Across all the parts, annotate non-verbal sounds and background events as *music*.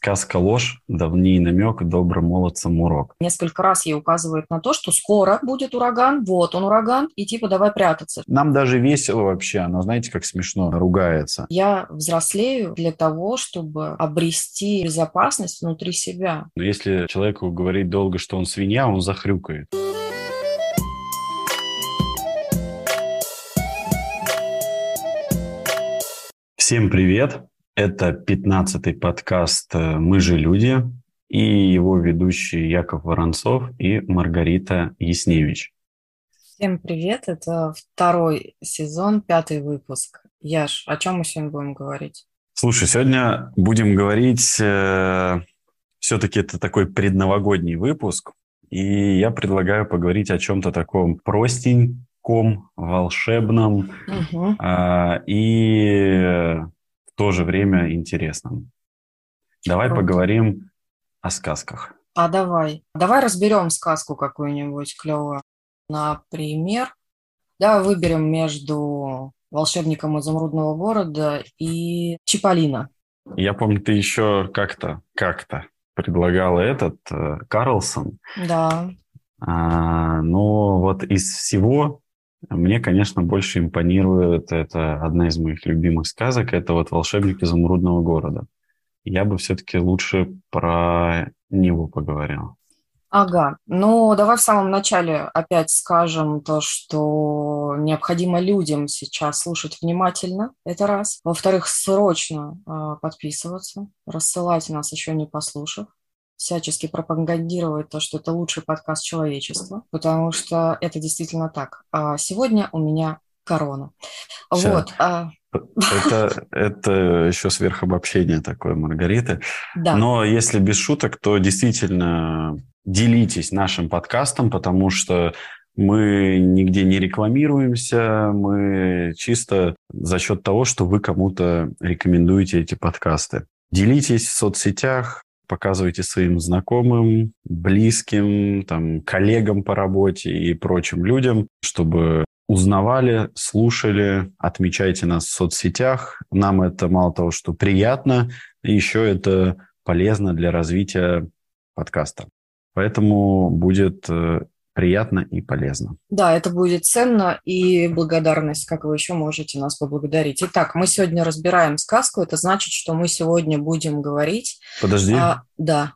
Сказка ложь, давний намек, добрым молодцам урок. Несколько раз ей указывает на то, что скоро будет ураган, вот он ураган, и типа давай прятаться. Нам даже весело вообще, она знаете, как смешно ругается. Я взрослею для того, чтобы обрести безопасность внутри себя. Но если человеку говорить долго, что он свинья, он захрюкает. Всем привет! Это 15-й подкаст э, «Мы же люди» и его ведущие Яков Воронцов и Маргарита Ясневич. Всем привет! Это второй сезон, пятый выпуск. Яш, о чем мы сегодня будем говорить? Слушай, сегодня будем говорить, э, все-таки это такой предновогодний выпуск, и я предлагаю поговорить о чем-то таком простеньком, волшебном угу. э, и то же время интересным. Давай Круто. поговорим о сказках. А давай. Давай разберем сказку какую-нибудь клевую. Например, давай выберем между волшебником изумрудного города и Чиполлино. Я помню, ты еще как-то, как-то предлагала этот э, Карлсон. Да. А, но вот из всего мне, конечно, больше импонирует, это одна из моих любимых сказок, это вот «Волшебник изумрудного города». Я бы все-таки лучше про него поговорил. Ага, ну давай в самом начале опять скажем то, что необходимо людям сейчас слушать внимательно, это раз. Во-вторых, срочно э, подписываться, рассылать нас еще не послушав всячески пропагандировать то, что это лучший подкаст человечества, потому что это действительно так. А сегодня у меня корона. Все. Вот. А это, это еще сверхобобщение такое, Маргарита. Да. Но если без шуток, то действительно делитесь нашим подкастом, потому что мы нигде не рекламируемся, мы чисто за счет того, что вы кому-то рекомендуете эти подкасты. Делитесь в соцсетях, показывайте своим знакомым, близким, там, коллегам по работе и прочим людям, чтобы узнавали, слушали, отмечайте нас в соцсетях. Нам это мало того, что приятно, еще это полезно для развития подкаста. Поэтому будет э, приятно и полезно. Да, это будет ценно и благодарность, как вы еще можете нас поблагодарить. Итак, мы сегодня разбираем сказку. Это значит, что мы сегодня будем говорить... Подожди. А, да.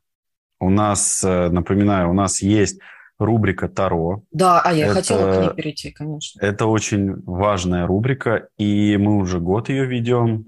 У нас, э, напоминаю, у нас есть рубрика Таро. Да, а я это, хотела к ней перейти, конечно. Это очень важная рубрика, и мы уже год ее ведем.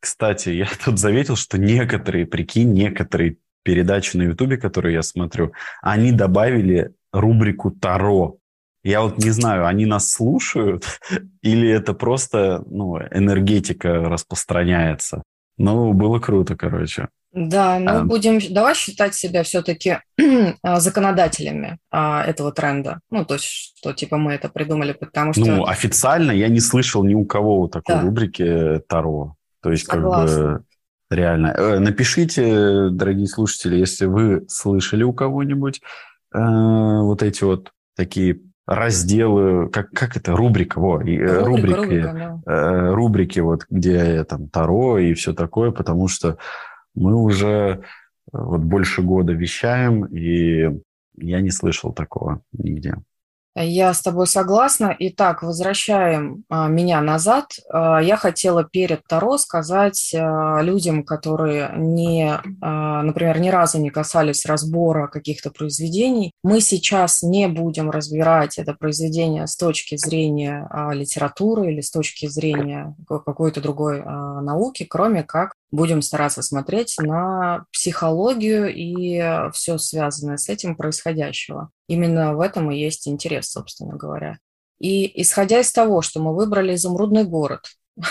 Кстати, я *laughs* тут заметил, что некоторые, прикинь, некоторые передачи на Ютубе, которые я смотрю, они добавили рубрику Таро. Я вот не знаю, они нас слушают *laughs* или это просто ну, энергетика распространяется. Ну, было круто, короче. Да, ну а... будем, давай считать себя все-таки а, *clears throat* законодателями а, этого тренда. Ну, то есть, что типа мы это придумали, потому что... Ну, официально я не слышал ни у кого такой да. рубрики Таро. То есть, Согласна. как бы реально. Э, напишите, дорогие слушатели, если вы слышали у кого-нибудь э, вот эти вот такие разделы, как, как это, рубрика, во, э, рубрика, рубрики, рубрика, да. э, рубрики, вот, где там Таро и все такое, потому что мы уже э, вот больше года вещаем, и я не слышал такого нигде. Я с тобой согласна. Итак, возвращаем а, меня назад. А, я хотела перед Таро сказать а, людям, которые не, например, ни разу не касались разбора каких-то произведений, мы сейчас не будем разбирать это произведение с точки зрения литературы или с точки зрения какой-то другой науки, кроме как будем стараться смотреть на психологию и все связанное с этим происходящего. Именно в этом и есть интерес, собственно говоря. И исходя из того, что мы выбрали изумрудный город,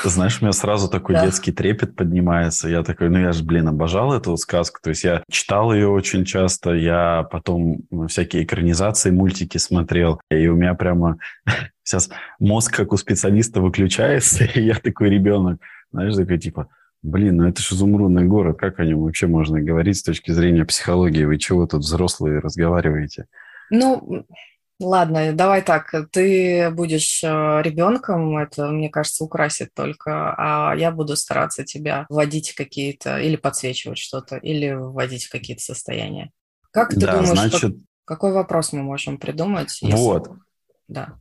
ты знаешь, у меня сразу *laughs* такой да. детский трепет поднимается. Я такой, ну я же, блин, обожал эту сказку. То есть я читал ее очень часто, я потом всякие экранизации, мультики смотрел. И у меня прямо *laughs* сейчас мозг, как у специалиста, выключается. *laughs* И я такой ребенок, знаешь, такой типа, Блин, ну это же изумрудный город. Как о нем вообще можно говорить с точки зрения психологии? Вы чего тут взрослые разговариваете? Ну, Ладно, давай так. Ты будешь э, ребенком, это, мне кажется, украсит только, а я буду стараться тебя вводить какие-то, или подсвечивать что-то, или вводить в какие-то состояния. Как ты да, думаешь, значит... как, какой вопрос мы можем придумать? Если... Вот. Да.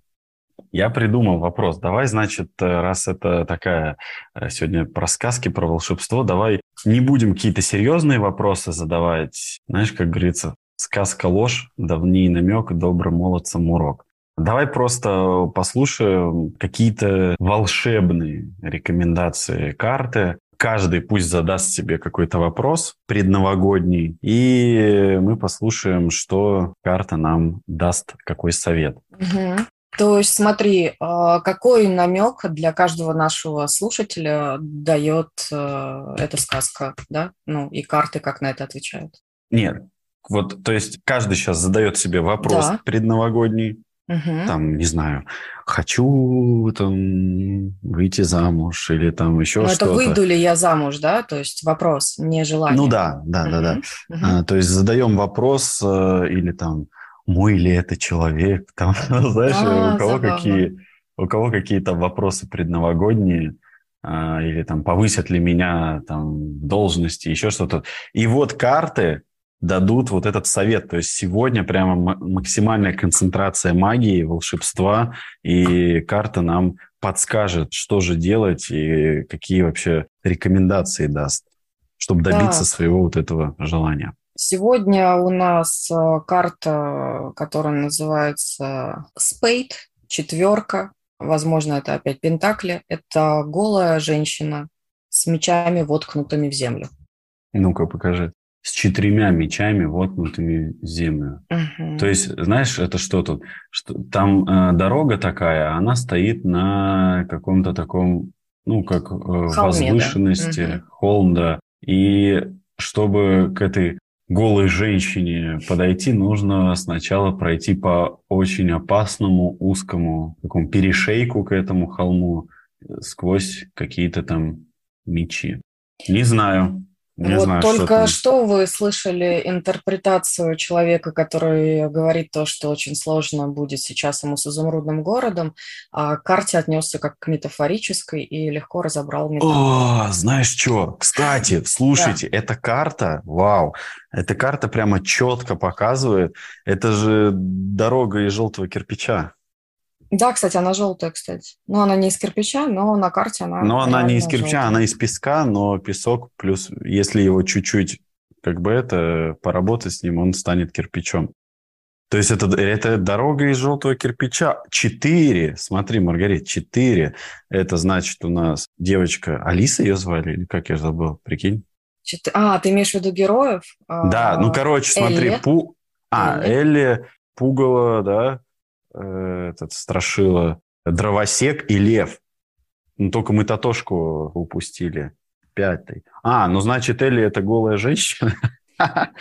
Я придумал вопрос. Давай, значит, э, раз это такая э, сегодня про сказки, про волшебство, давай не будем какие-то серьезные вопросы задавать. Знаешь, как говорится, сказка ложь, давний намек, добрым молодцам урок. Давай просто послушаем какие-то волшебные рекомендации карты. Каждый пусть задаст себе какой-то вопрос предновогодний, и мы послушаем, что карта нам даст, какой совет. Угу. То есть смотри, а, какой намек для каждого нашего слушателя дает э, эта сказка, да? Ну и карты как на это отвечают? Нет, вот, то есть каждый сейчас задает себе вопрос да. предновогодний, угу. там, не знаю, хочу там выйти замуж или там еще Но что-то. это выйду ли я замуж, да? То есть вопрос, не желание. Ну да, да, угу. да, да. Угу. А, то есть задаем вопрос э, или там мой ли это человек, *laughs* там, знаешь, а, у кого забавно. какие, у кого какие то вопросы предновогодние, а, или там повысят ли меня там должности, еще что-то. И вот карты дадут вот этот совет. То есть сегодня прямо максимальная концентрация магии, волшебства, и карта нам подскажет, что же делать и какие вообще рекомендации даст, чтобы добиться да. своего вот этого желания. Сегодня у нас э, карта, которая называется Spade, четверка. Возможно, это опять Пентакли. Это голая женщина с мечами, воткнутыми в землю. Ну-ка, покажи. С четырьмя мечами, воткнутыми в землю. Угу. То есть, знаешь, это что тут? Что, там э, дорога такая, она стоит на каком-то таком, ну, как э, Холме, возвышенности, да. угу. холм, да. И чтобы к этой голой женщине подойти, нужно сначала пройти по очень опасному узкому такому перешейку к этому холму сквозь какие-то там мечи. Не знаю. Не вот знаю, только что, что вы слышали интерпретацию человека, который говорит то, что очень сложно будет сейчас ему с изумрудным городом, а к карте отнесся как к метафорической и легко разобрал метафору. О, знаешь что? Кстати, *laughs* слушайте, да. эта карта, вау, эта карта прямо четко показывает, это же дорога из желтого кирпича. Да, кстати, она желтая, кстати. Ну, она не из кирпича, но на карте она... Но она не из кирпича, желтая. она из песка, но песок плюс, если его чуть-чуть как бы это, поработать с ним, он станет кирпичом. То есть это, это дорога из желтого кирпича. Четыре, смотри, Маргарит, четыре. Это значит у нас девочка, Алиса ее звали, или как я забыл, прикинь? Чет... А, ты имеешь в виду героев? Да, ну, короче, смотри, Элли. Пу... А, Элли. Элли, Пугало, да, Э, этот страшила дровосек и лев. Ну, только мы Татошку упустили. Пятый. А, ну, значит, Элли – это голая женщина. *laughs*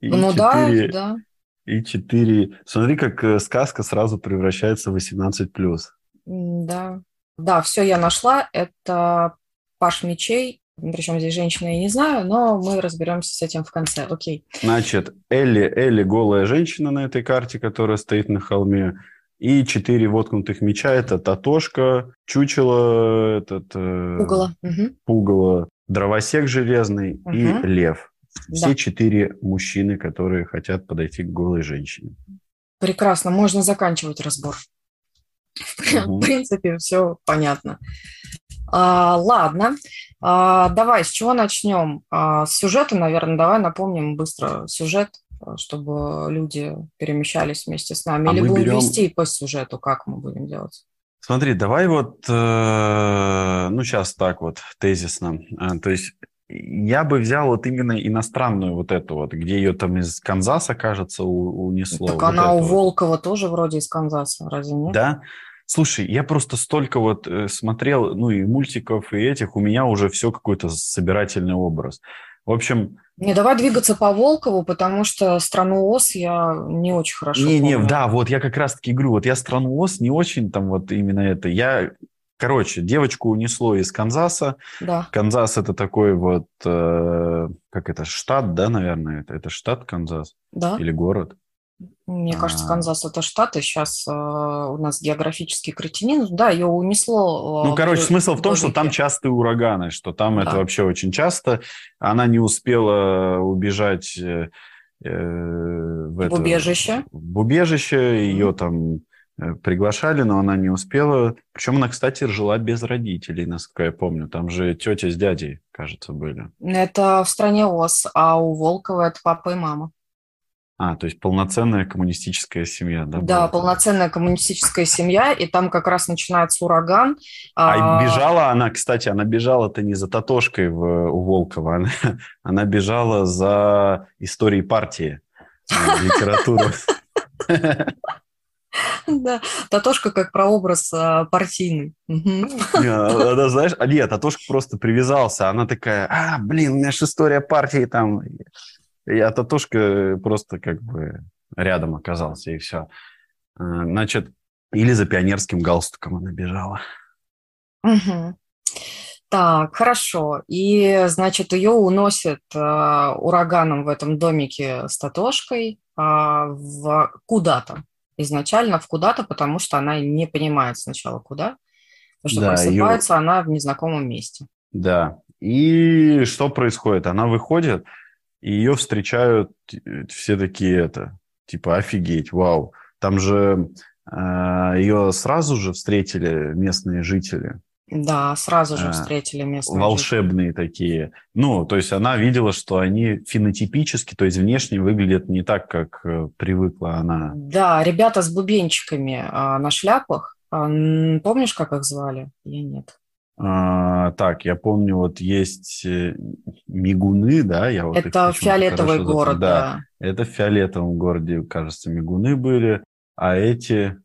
ну, да, да. И четыре. Смотри, как э, сказка сразу превращается в 18+. Да. Да, все я нашла. Это Паш Мечей причем здесь женщина, я не знаю, но мы разберемся с этим в конце. Окей. Значит, Элли, Элли голая женщина на этой карте, которая стоит на холме. И четыре воткнутых меча – это Татошка, Чучело, этот, э, Пугало. Угу. Пугало, Дровосек железный угу. и Лев. Все да. четыре мужчины, которые хотят подойти к голой женщине. Прекрасно, можно заканчивать разбор. В принципе, все понятно. А, ладно, а, давай, с чего начнем? А, с сюжета, наверное, давай напомним быстро сюжет, чтобы люди перемещались вместе с нами. А Или будем берем... вести по сюжету, как мы будем делать? Смотри, давай вот, э, ну сейчас так вот, тезисно. А, то есть я бы взял вот именно иностранную вот эту вот, где ее там из Канзаса, кажется, унесло. Так вот она у Волкова тоже вроде из Канзаса, разве нет? Да. Слушай, я просто столько вот э, смотрел, ну и мультиков, и этих, у меня уже все какой-то собирательный образ. В общем... Не, давай двигаться по Волкову, потому что «Страну Ос» я не очень хорошо Не, помню. не, да, вот я как раз-таки говорю, вот я «Страну Ос» не очень там вот именно это. Я, короче, девочку унесло из Канзаса. Да. Канзас – это такой вот, э, как это, штат, да, наверное? Это, это штат Канзас? Да. Или город? Мне кажется, а. Канзас это штат, и сейчас э, у нас географический кретинин. Да, ее унесло. Э, ну, короче, смысл в том, что там частые ураганы, что там да. это вообще очень часто. Она не успела убежать э, в, это, в убежище. В убежище, ее там приглашали, но она не успела. Причем она, кстати, жила без родителей, насколько я помню. Там же тетя с дядей, кажется, были. Это в стране Оз, а у Волкова это папа и мама. А, то есть полноценная коммунистическая семья, да? Да, полноценная коммунистическая семья, и там как раз начинается ураган. А, а... бежала она, кстати, она бежала-то не за Татошкой в, у Волкова, она, *laughs* она бежала за историей партии, литературу. *laughs* Да, Татошка как прообраз а, партийный. Она, знаешь, а нет, Татошка просто привязался. Она такая, а, блин, у меня же история партии там. Я Татушка просто как бы рядом оказался, и все. Э, значит, или за пионерским галстуком она бежала. Угу. Так, хорошо. И, значит, ее уносят э, ураганом в этом домике с Татошкой э, в куда-то. Изначально в куда-то, потому что она не понимает сначала куда. Потому что да, просыпается ее... она в незнакомом месте. Да. И что происходит? Она выходит, и ее встречают э, все такие это, типа, офигеть, вау. Там же э, ее сразу же встретили местные жители. Да, сразу же э, встретили местные Волшебные жители. такие. Ну, то есть она видела, что они фенотипически, то есть внешне выглядят не так, как э, привыкла она. Да, ребята с бубенчиками а, на шляпах. А, помнишь, как их звали? Я нет. А, так, я помню, вот есть э, Мигуны, да? Я вот это фиолетовый город, да. да. Это в фиолетовом городе, кажется, Мигуны были, а эти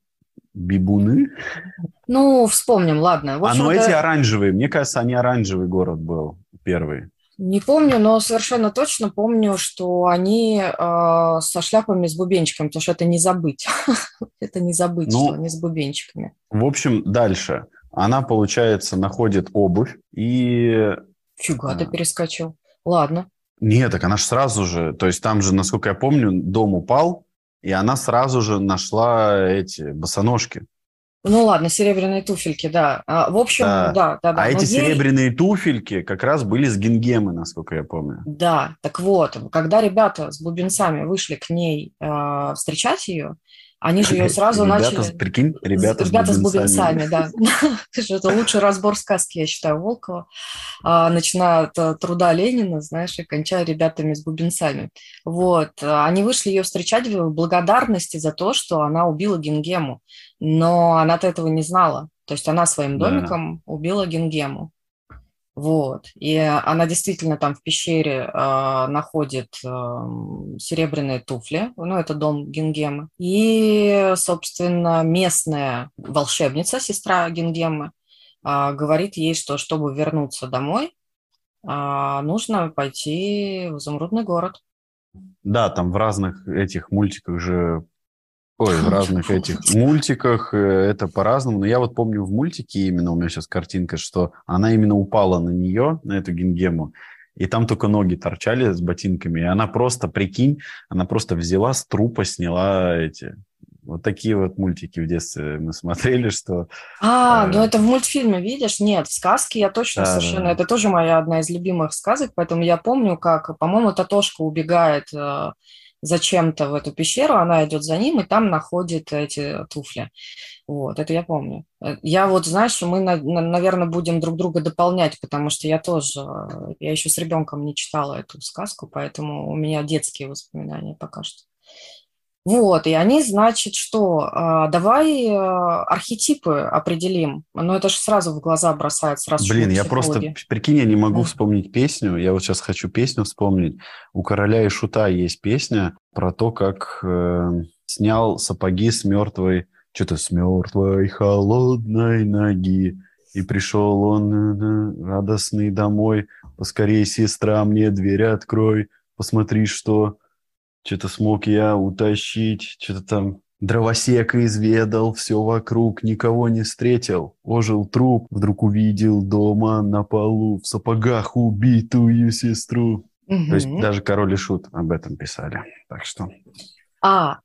Бибуны? Ну, вспомним, ладно. В а ну эти оранжевые, мне кажется, они оранжевый город был первый. Не помню, но совершенно точно помню, что они э, со шляпами с бубенчиками, потому что это не забыть. *laughs* это не забыть, ну, что они с бубенчиками. В общем, дальше она, получается, находит обувь и... Фига, ты а. перескочил. Ладно. Нет, так она же сразу же, то есть там же, насколько я помню, дом упал, и она сразу же нашла эти босоножки. Ну ладно, серебряные туфельки, да. А, в общем, да, да, да. да. А Но эти ей... серебряные туфельки как раз были с гингемы, насколько я помню. Да, так вот, когда ребята с бубенцами вышли к ней э, встречать ее, они же ее сразу ребята, начали... Прикинь, ребята, ребята с бубенцами. Да. *laughs* Это лучший разбор сказки, я считаю, Волкова. А, начиная от э, труда Ленина, знаешь, и кончая ребятами с бубенцами. Вот. Они вышли ее встречать в благодарности за то, что она убила Гингему. Но она-то этого не знала. То есть она своим домиком убила Гингему. Вот. И она действительно там в пещере э, находит э, серебряные туфли. Ну, это дом Гингемы. И, собственно, местная волшебница, сестра Гингемы, э, говорит ей, что чтобы вернуться домой, э, нужно пойти в изумрудный город. Да, там в разных этих мультиках же Ой, в разных этих мультиках э, это по-разному. Но я вот помню в мультике именно, у меня сейчас картинка, что она именно упала на нее, на эту гингему, и там только ноги торчали с ботинками. И она просто, прикинь, она просто взяла с трупа, сняла эти... Вот такие вот мультики в детстве мы смотрели, что... А, э... ну это в мультфильме, видишь? Нет, в сказке я точно да, совершенно... Да. Это тоже моя одна из любимых сказок, поэтому я помню, как, по-моему, Татошка убегает э, зачем-то в эту пещеру, она идет за ним и там находит эти туфли. Вот, это я помню. Я вот, знаешь, мы, наверное, будем друг друга дополнять, потому что я тоже, я еще с ребенком не читала эту сказку, поэтому у меня детские воспоминания пока что. Вот, и они, значит, что? А, давай э, архетипы определим. Но это же сразу в глаза бросается. Сразу Блин, я просто, прикинь, я не могу вспомнить песню. Я вот сейчас хочу песню вспомнить. У Короля и Шута есть песня про то, как э, снял сапоги с мертвой, что-то с мертвой холодной ноги. И пришел он э, радостный домой. Поскорей, сестра, мне дверь открой. Посмотри, что что-то смог я утащить, что-то там дровосека изведал, все вокруг, никого не встретил. Ожил труп, вдруг увидел дома на полу в сапогах убитую сестру. Угу. То есть даже король и шут об этом писали. Так что... А,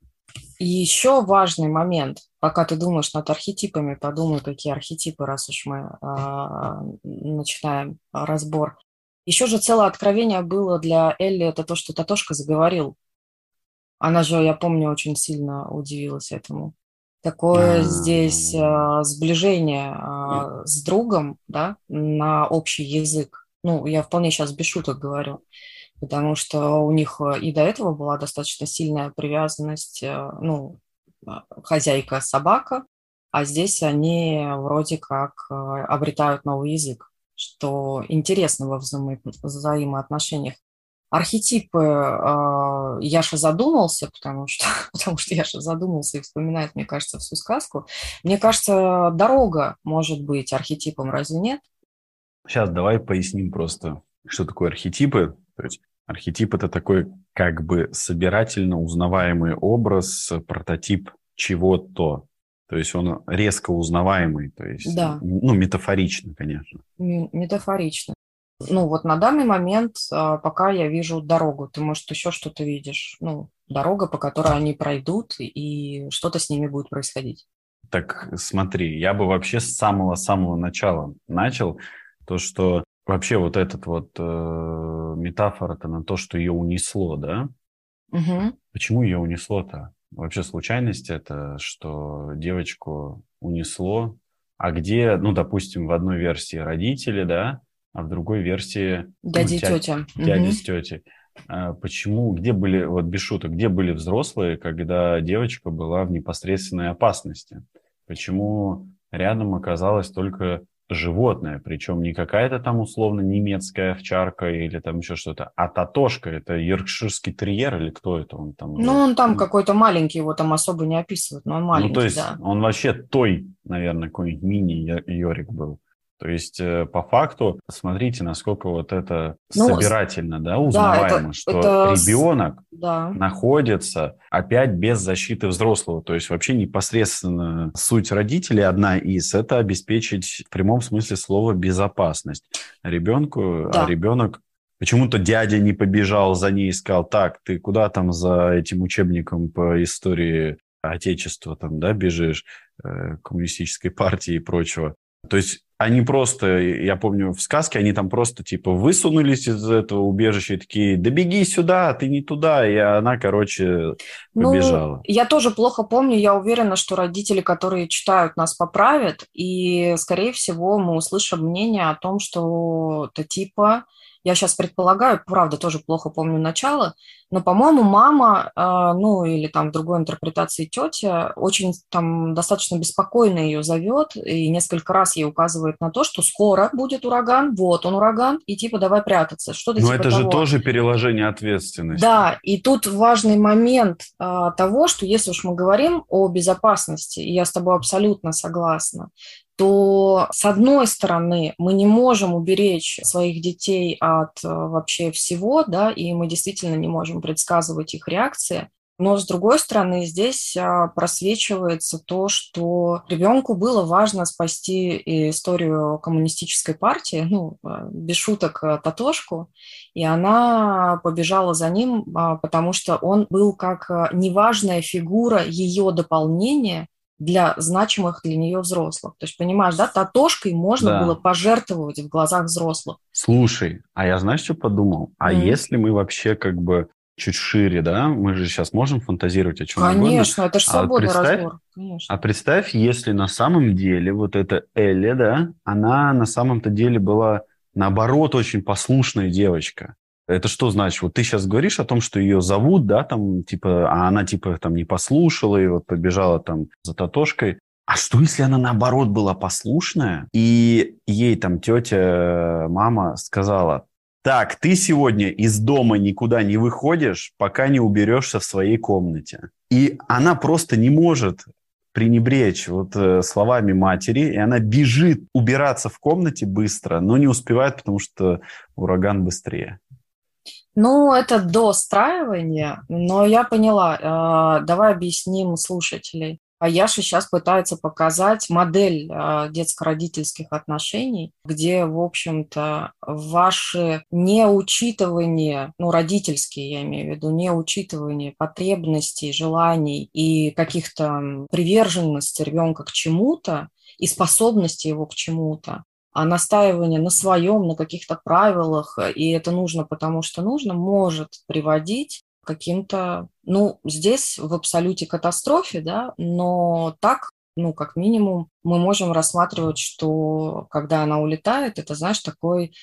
И еще важный момент, пока ты думаешь над архетипами, подумай, какие архетипы, раз уж мы э, начинаем разбор. Еще же целое откровение было для Элли, это то, что Татошка заговорил. Она же, я помню, очень сильно удивилась этому. Такое А-а-а. здесь э, сближение э, с другом, да, на общий язык. Ну, я вполне сейчас без шуток говорю, потому что у них и до этого была достаточно сильная привязанность, э, ну, хозяйка-собака, а здесь они вроде как обретают новый язык что интересно во взаимо взаимоотношениях. Архетипы э, Яша задумался, потому что, *laughs* потому что Яша задумался и вспоминает, мне кажется, всю сказку. Мне кажется, дорога может быть архетипом, разве нет? Сейчас давай поясним просто, что такое архетипы. То есть архетип – это такой как бы собирательно узнаваемый образ, прототип чего-то. То есть он резко узнаваемый, то есть, да. ну, метафорично, конечно. Метафорично. Ну, вот на данный момент, а, пока я вижу дорогу, ты, может, еще что-то видишь. Ну, дорога, по которой они пройдут, и что-то с ними будет происходить. Так смотри, я бы вообще с самого-самого начала начал, то, что вообще вот этот вот э, метафора-то на то, что ее унесло, да? Угу. Почему ее унесло-то? Вообще случайность это, что девочку унесло, а где, ну, допустим, в одной версии родители, да, а в другой версии... Дяди ну, тя... тетя. Дяди угу. с тетей. А почему, где были, вот без шуток, где были взрослые, когда девочка была в непосредственной опасности? Почему рядом оказалась только животное, причем не какая-то там условно немецкая овчарка или там еще что-то, а татошка, это йоркширский терьер или кто это он там? Ну, он там какой-то маленький, его там особо не описывают, но он маленький, Ну, то есть да. он вообще той, наверное, какой-нибудь мини-йорик был. То есть, э, по факту, смотрите, насколько вот это ну, собирательно, да, узнаваемо, да, это, что это... ребенок да. находится опять без защиты взрослого. То есть, вообще непосредственно суть родителей одна из – это обеспечить в прямом смысле слова безопасность ребенку, а да. а ребенок Почему-то дядя не побежал за ней и сказал, так, ты куда там за этим учебником по истории Отечества там, да, бежишь, э, коммунистической партии и прочего. То есть они просто, я помню, в сказке они там просто типа высунулись из этого убежища и такие, да беги сюда, ты не туда, и она, короче, ну, побежала. Ну, я тоже плохо помню, я уверена, что родители, которые читают, нас поправят, и, скорее всего, мы услышим мнение о том, что это типа я сейчас предполагаю, правда, тоже плохо помню начало, но, по-моему, мама, а, ну, или там в другой интерпретации тетя, очень там достаточно беспокойно ее зовет и несколько раз ей указывает на то, что скоро будет ураган, вот он ураган, и типа давай прятаться. Что-то но типа это того. же тоже переложение ответственности. Да, и тут важный момент а, того, что если уж мы говорим о безопасности, и я с тобой абсолютно согласна, то, с одной стороны, мы не можем уберечь своих детей от э, вообще всего, да, и мы действительно не можем предсказывать их реакции. Но, с другой стороны, здесь а, просвечивается то, что ребенку было важно спасти историю коммунистической партии, ну, э, без шуток, э, Татошку, и она побежала за ним, а, потому что он был как неважная фигура ее дополнения для значимых для нее взрослых. То есть, понимаешь, да, татошкой можно да. было пожертвовать в глазах взрослых. Слушай, а я знаешь, что подумал? А mm. если мы вообще как бы чуть шире, да, мы же сейчас можем фантазировать о чем Конечно, угодно. Конечно, это же а свободный а разбор. Конечно. А представь, если на самом деле вот эта Элли, да, она на самом-то деле была наоборот очень послушная девочка. Это что значит? Вот ты сейчас говоришь о том, что ее зовут, да, там, типа, а она, типа, там, не послушала и вот побежала там за Татошкой. А что, если она, наоборот, была послушная, и ей там тетя, мама сказала, так, ты сегодня из дома никуда не выходишь, пока не уберешься в своей комнате. И она просто не может пренебречь вот э, словами матери, и она бежит убираться в комнате быстро, но не успевает, потому что ураган быстрее. Ну, это достраивание, но я поняла. А, давай объясним слушателей. А Яша сейчас пытается показать модель а, детско-родительских отношений, где, в общем-то, ваши неучитывание, ну, родительские, я имею в виду, неучитывание потребностей, желаний и каких-то приверженности ребенка к чему-то и способности его к чему-то, настаивание на своем, на каких-то правилах, и это нужно потому что нужно, может приводить каким-то, ну, здесь в абсолюте катастрофе, да, но так, ну, как минимум, мы можем рассматривать, что когда она улетает, это, знаешь, такой,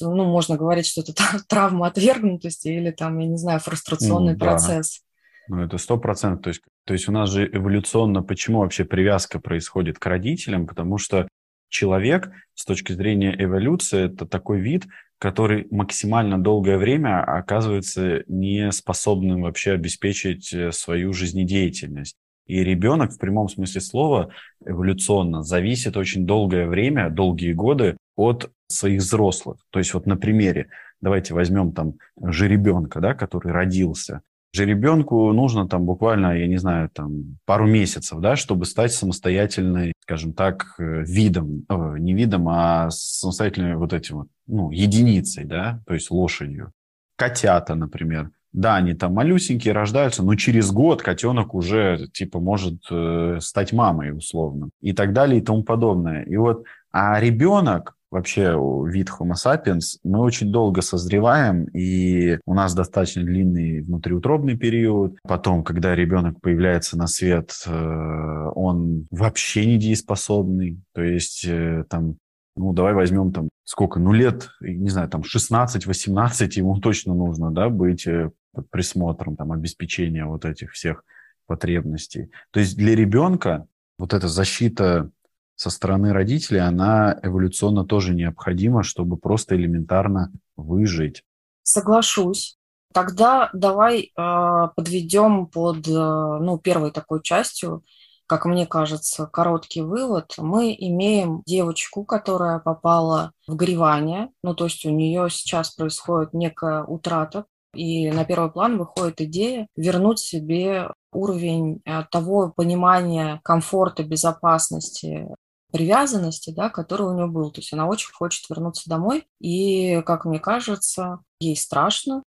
ну, можно говорить, что это *laughs* травма отвергнутости или там, я не знаю, фрустрационный ну, да. процесс. Ну, это сто процентов. То есть, то есть у нас же эволюционно, почему вообще привязка происходит к родителям? Потому что человек с точки зрения эволюции это такой вид, который максимально долгое время оказывается не способным вообще обеспечить э, свою жизнедеятельность. И ребенок в прямом смысле слова эволюционно зависит очень долгое время, долгие годы от своих взрослых. То есть вот на примере, давайте возьмем там жеребенка, да, который родился жеребенку нужно там буквально, я не знаю, там пару месяцев, да, чтобы стать самостоятельной, скажем так, э, видом, э, не видом, а самостоятельной вот этим вот, ну, единицей, да, то есть лошадью. Котята, например. Да, они там малюсенькие, рождаются, но через год котенок уже, типа, может э, стать мамой, условно. И так далее, и тому подобное. И вот, а ребенок, вообще вид Homo sapiens, мы очень долго созреваем, и у нас достаточно длинный внутриутробный период. Потом, когда ребенок появляется на свет, э, он вообще недееспособный. То есть э, там ну, давай возьмем там сколько, ну, лет, не знаю, там 16-18 ему точно нужно, да, быть э, под присмотром, там, обеспечения вот этих всех потребностей. То есть для ребенка вот эта защита со стороны родителей, она эволюционно тоже необходима, чтобы просто элементарно выжить. Соглашусь. Тогда давай э, подведем под э, ну, первой такой частью, как мне кажется, короткий вывод. Мы имеем девочку, которая попала в горевание, ну то есть у нее сейчас происходит некая утрата, и на первый план выходит идея вернуть себе уровень э, того понимания комфорта, безопасности, привязанности, да, который у нее был. То есть она очень хочет вернуться домой, и, как мне кажется, ей страшно.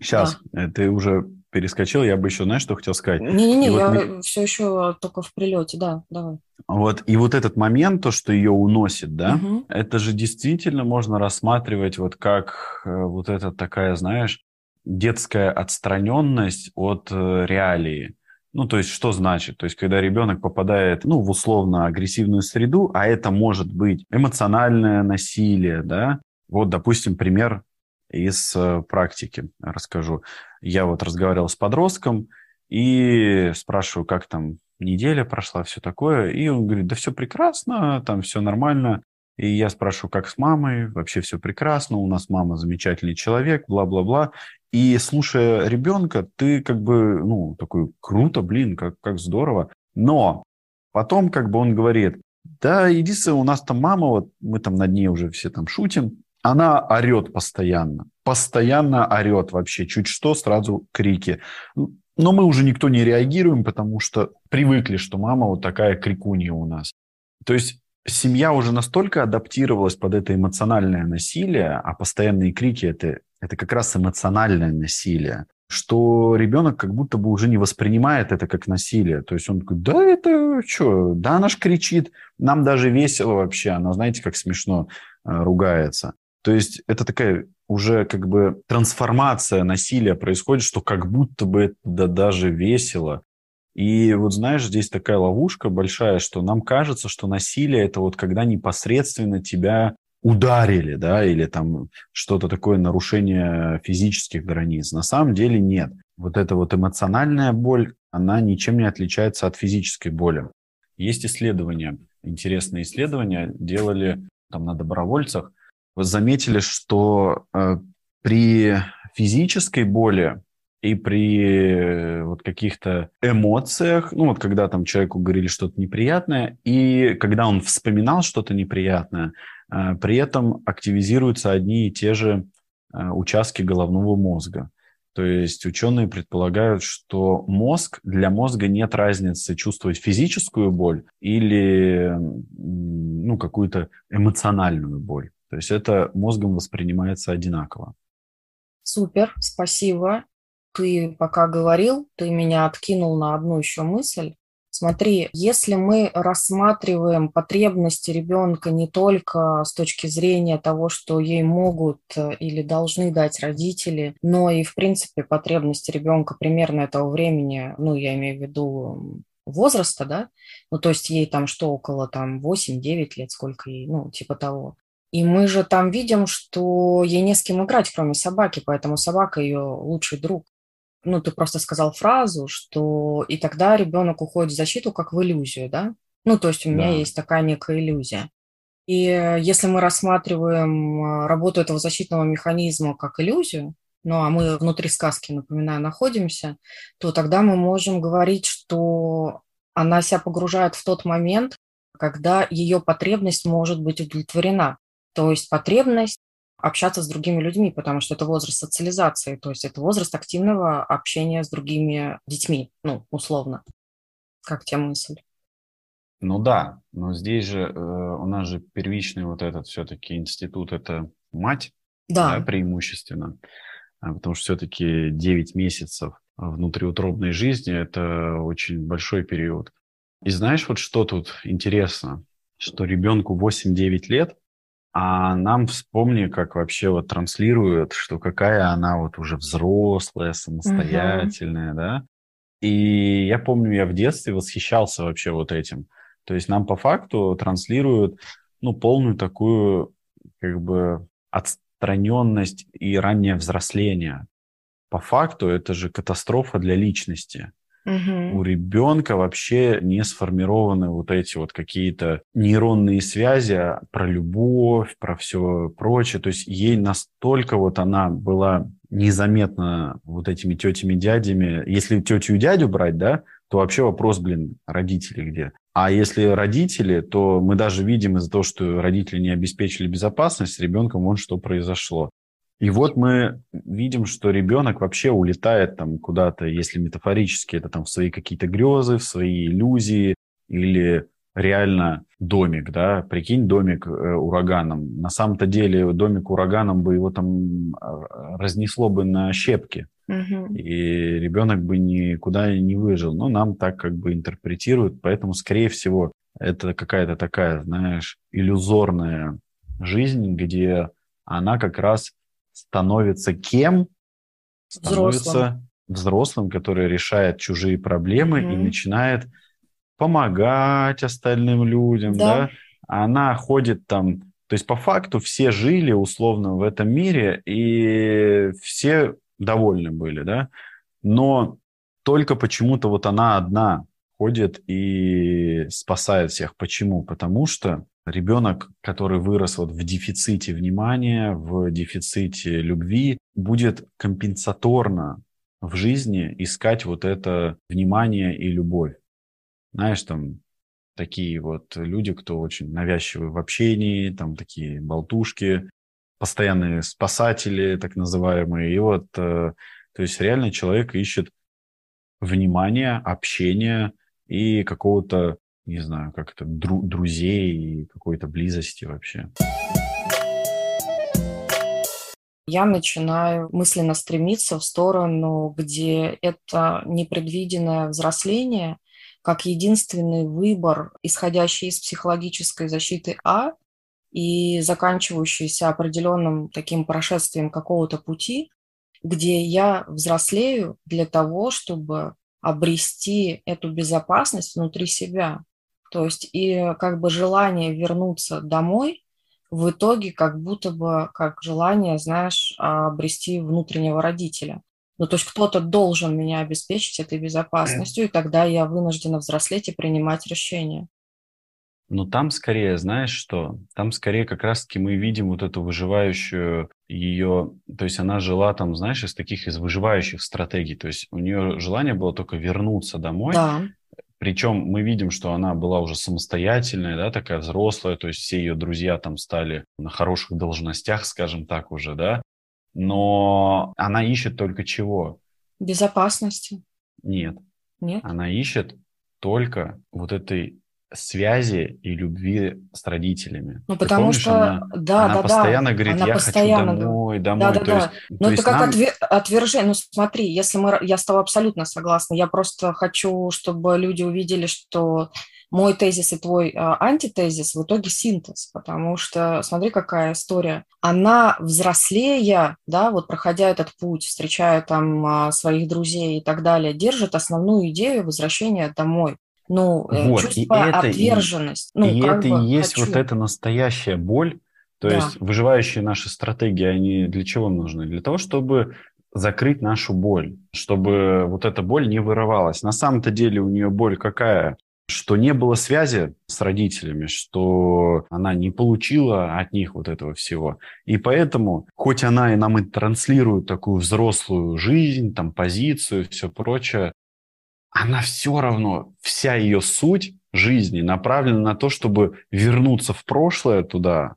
Сейчас, да. Э, ты уже перескочил, я бы еще, знаешь, что хотел сказать? Не-не-не, я вот... все еще только в прилете, да, давай. Вот, и вот этот момент, то, что ее уносит, да, угу. это же действительно можно рассматривать вот как э, вот эта такая, знаешь, детская отстраненность от э, реалии. Ну, то есть, что значит? То есть, когда ребенок попадает, ну, в условно-агрессивную среду, а это может быть эмоциональное насилие, да, вот, допустим, пример из э, практики расскажу. Я вот разговаривал с подростком и спрашиваю, как там неделя прошла, все такое. И он говорит, да все прекрасно, там все нормально. И я спрашиваю, как с мамой, вообще все прекрасно, у нас мама замечательный человек, бла-бла-бла. И слушая ребенка, ты как бы, ну, такой, круто, блин, как, как здорово. Но потом как бы он говорит, да, единственное, у нас там мама, вот мы там над ней уже все там шутим, она орет постоянно, постоянно орет вообще, чуть что, сразу крики. Но мы уже никто не реагируем, потому что привыкли, что мама вот такая крикунья у нас. То есть семья уже настолько адаптировалась под это эмоциональное насилие, а постоянные крики это, это как раз эмоциональное насилие, что ребенок как будто бы уже не воспринимает это как насилие. То есть он такой, да это что, да она ж кричит, нам даже весело вообще, она знаете, как смешно э, ругается. То есть это такая уже как бы трансформация насилия происходит, что как будто бы это да, даже весело. И вот знаешь, здесь такая ловушка большая, что нам кажется, что насилие это вот когда непосредственно тебя ударили, да, или там что-то такое нарушение физических границ. На самом деле нет. Вот эта вот эмоциональная боль, она ничем не отличается от физической боли. Есть исследования, интересные исследования делали там на добровольцах. Вы заметили, что э, при физической боли и при э, вот каких-то эмоциях, ну вот когда там человеку говорили что-то неприятное, и когда он вспоминал что-то неприятное, э, при этом активизируются одни и те же э, участки головного мозга. То есть ученые предполагают, что мозг, для мозга нет разницы чувствовать физическую боль или ну, какую-то эмоциональную боль. То есть это мозгом воспринимается одинаково. Супер, спасибо. Ты пока говорил, ты меня откинул на одну еще мысль. Смотри, если мы рассматриваем потребности ребенка не только с точки зрения того, что ей могут э, или должны дать родители, но и, в принципе, потребности ребенка примерно этого времени, ну, я имею в виду возраста, да, ну, то есть ей там что, около там 8-9 лет, сколько ей, ну, типа того. И мы же там видим, что ей не с кем играть, кроме собаки, поэтому собака ее лучший друг ну, ты просто сказал фразу, что и тогда ребенок уходит в защиту как в иллюзию, да? Ну, то есть у меня да. есть такая некая иллюзия. И если мы рассматриваем а, работу этого защитного механизма как иллюзию, ну а мы внутри сказки, напоминаю, находимся, то тогда мы можем говорить, что она себя погружает в тот момент, когда ее потребность может быть удовлетворена. То есть потребность общаться с другими людьми, потому что это возраст социализации, то есть это возраст активного общения с другими детьми, ну, условно. Как тебе мысль? Ну да, но здесь же э, у нас же первичный вот этот все-таки институт – это мать, да. да, преимущественно, а, потому что все-таки 9 месяцев внутриутробной жизни – это очень большой период. И знаешь, вот что тут интересно, что ребенку 8-9 лет – а нам вспомни, как вообще вот транслируют, что какая она вот уже взрослая, самостоятельная, uh-huh. да. И я помню, я в детстве восхищался вообще вот этим. То есть нам по факту транслируют, ну, полную такую, как бы, отстраненность и раннее взросление. По факту это же катастрофа для личности. Угу. У ребенка вообще не сформированы вот эти вот какие-то нейронные связи про любовь, про все прочее. То есть ей настолько вот она была незаметна вот этими тетями, дядями. Если тетю и дядю брать, да, то вообще вопрос, блин, родители где? А если родители, то мы даже видим из-за того, что родители не обеспечили безопасность, с ребенком вон что произошло. И вот мы видим, что ребенок вообще улетает там куда-то, если метафорически, это там в свои какие-то грезы, в свои иллюзии или реально домик, да, прикинь, домик э, ураганом. На самом-то деле домик ураганом бы его там а, разнесло бы на щепки, угу. и ребенок бы никуда не выжил. Но нам так как бы интерпретируют, поэтому, скорее всего, это какая-то такая, знаешь, иллюзорная жизнь, где она как раз становится кем? Становится взрослым, взрослым который решает чужие проблемы mm и начинает помогать остальным людям, да. да? Она ходит там, то есть по факту все жили условно в этом мире и все довольны были, да? Но только почему-то вот она одна ходит и спасает всех. Почему? Потому что ребенок, который вырос вот в дефиците внимания, в дефиците любви, будет компенсаторно в жизни искать вот это внимание и любовь. Знаешь, там такие вот люди, кто очень навязчивы в общении, там такие болтушки, постоянные спасатели, так называемые. И вот, э, то есть реально человек ищет внимание, общение и какого-то не знаю, как это, дру друзей и какой-то близости вообще. Я начинаю мысленно стремиться в сторону, где это непредвиденное взросление, как единственный выбор, исходящий из психологической защиты А и заканчивающийся определенным таким прошествием какого-то пути, где я взрослею для того, чтобы обрести эту безопасность внутри себя. То есть и как бы желание вернуться домой в итоге как будто бы как желание, знаешь, обрести внутреннего родителя. Ну, то есть кто-то должен меня обеспечить этой безопасностью, и тогда я вынуждена взрослеть и принимать решения. Но там скорее, знаешь что, там скорее как раз-таки мы видим вот эту выживающую ее, то есть она жила там, знаешь, из таких, из выживающих стратегий, то есть у нее желание было только вернуться домой, да. Причем мы видим, что она была уже самостоятельная, да, такая взрослая, то есть все ее друзья там стали на хороших должностях, скажем так, уже, да. но она ищет только чего? Безопасности. Нет. Нет? Она ищет только вот этой связи и любви с родителями. Ну, потому помнишь, что, она, да, она да, постоянно да. говорит, она я постоянно хочу домой, домой. Да, да, то да. Есть, Но то это как нам... отвер... отвержение. Ну, смотри, если мы... Я с тобой абсолютно согласна. Я просто хочу, чтобы люди увидели, что мой тезис и твой а, антитезис в итоге синтез, потому что смотри, какая история. Она взрослея, да, вот проходя этот путь, встречая там а, своих друзей и так далее, держит основную идею возвращения домой. Ну, э, вот, чувство и это, отверженность. И, ну, и это бы и есть хочу. вот эта настоящая боль. То да. есть выживающие наши стратегии, они для чего нужны? Для того, чтобы закрыть нашу боль, чтобы вот эта боль не вырывалась. На самом-то деле у нее боль какая? что не было связи с родителями, что она не получила от них вот этого всего. И поэтому, хоть она и нам и транслирует такую взрослую жизнь, там, позицию, все прочее, она все равно, вся ее суть жизни направлена на то, чтобы вернуться в прошлое туда,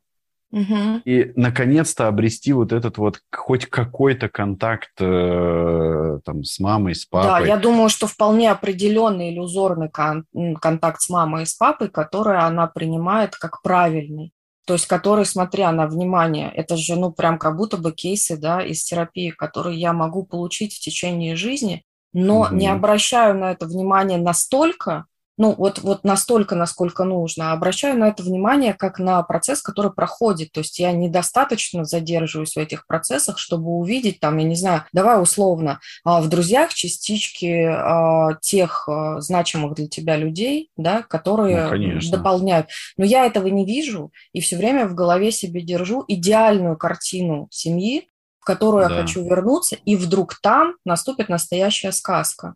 Угу. И наконец-то обрести вот этот вот хоть какой-то контакт э, там с мамой, с папой. Да, я думаю, что вполне определенный иллюзорный кон- контакт с мамой и с папой, который она принимает как правильный. То есть, который, смотря на внимание, это же, ну, прям как будто бы кейсы, да, из терапии, которые я могу получить в течение жизни, но угу. не обращаю на это внимание настолько, ну, вот, вот настолько, насколько нужно. Обращаю на это внимание как на процесс, который проходит. То есть я недостаточно задерживаюсь в этих процессах, чтобы увидеть там, я не знаю, давай условно, а, в друзьях частички а, тех а, значимых для тебя людей, да, которые ну, дополняют. Но я этого не вижу, и все время в голове себе держу идеальную картину семьи, в которую да. я хочу вернуться, и вдруг там наступит настоящая сказка.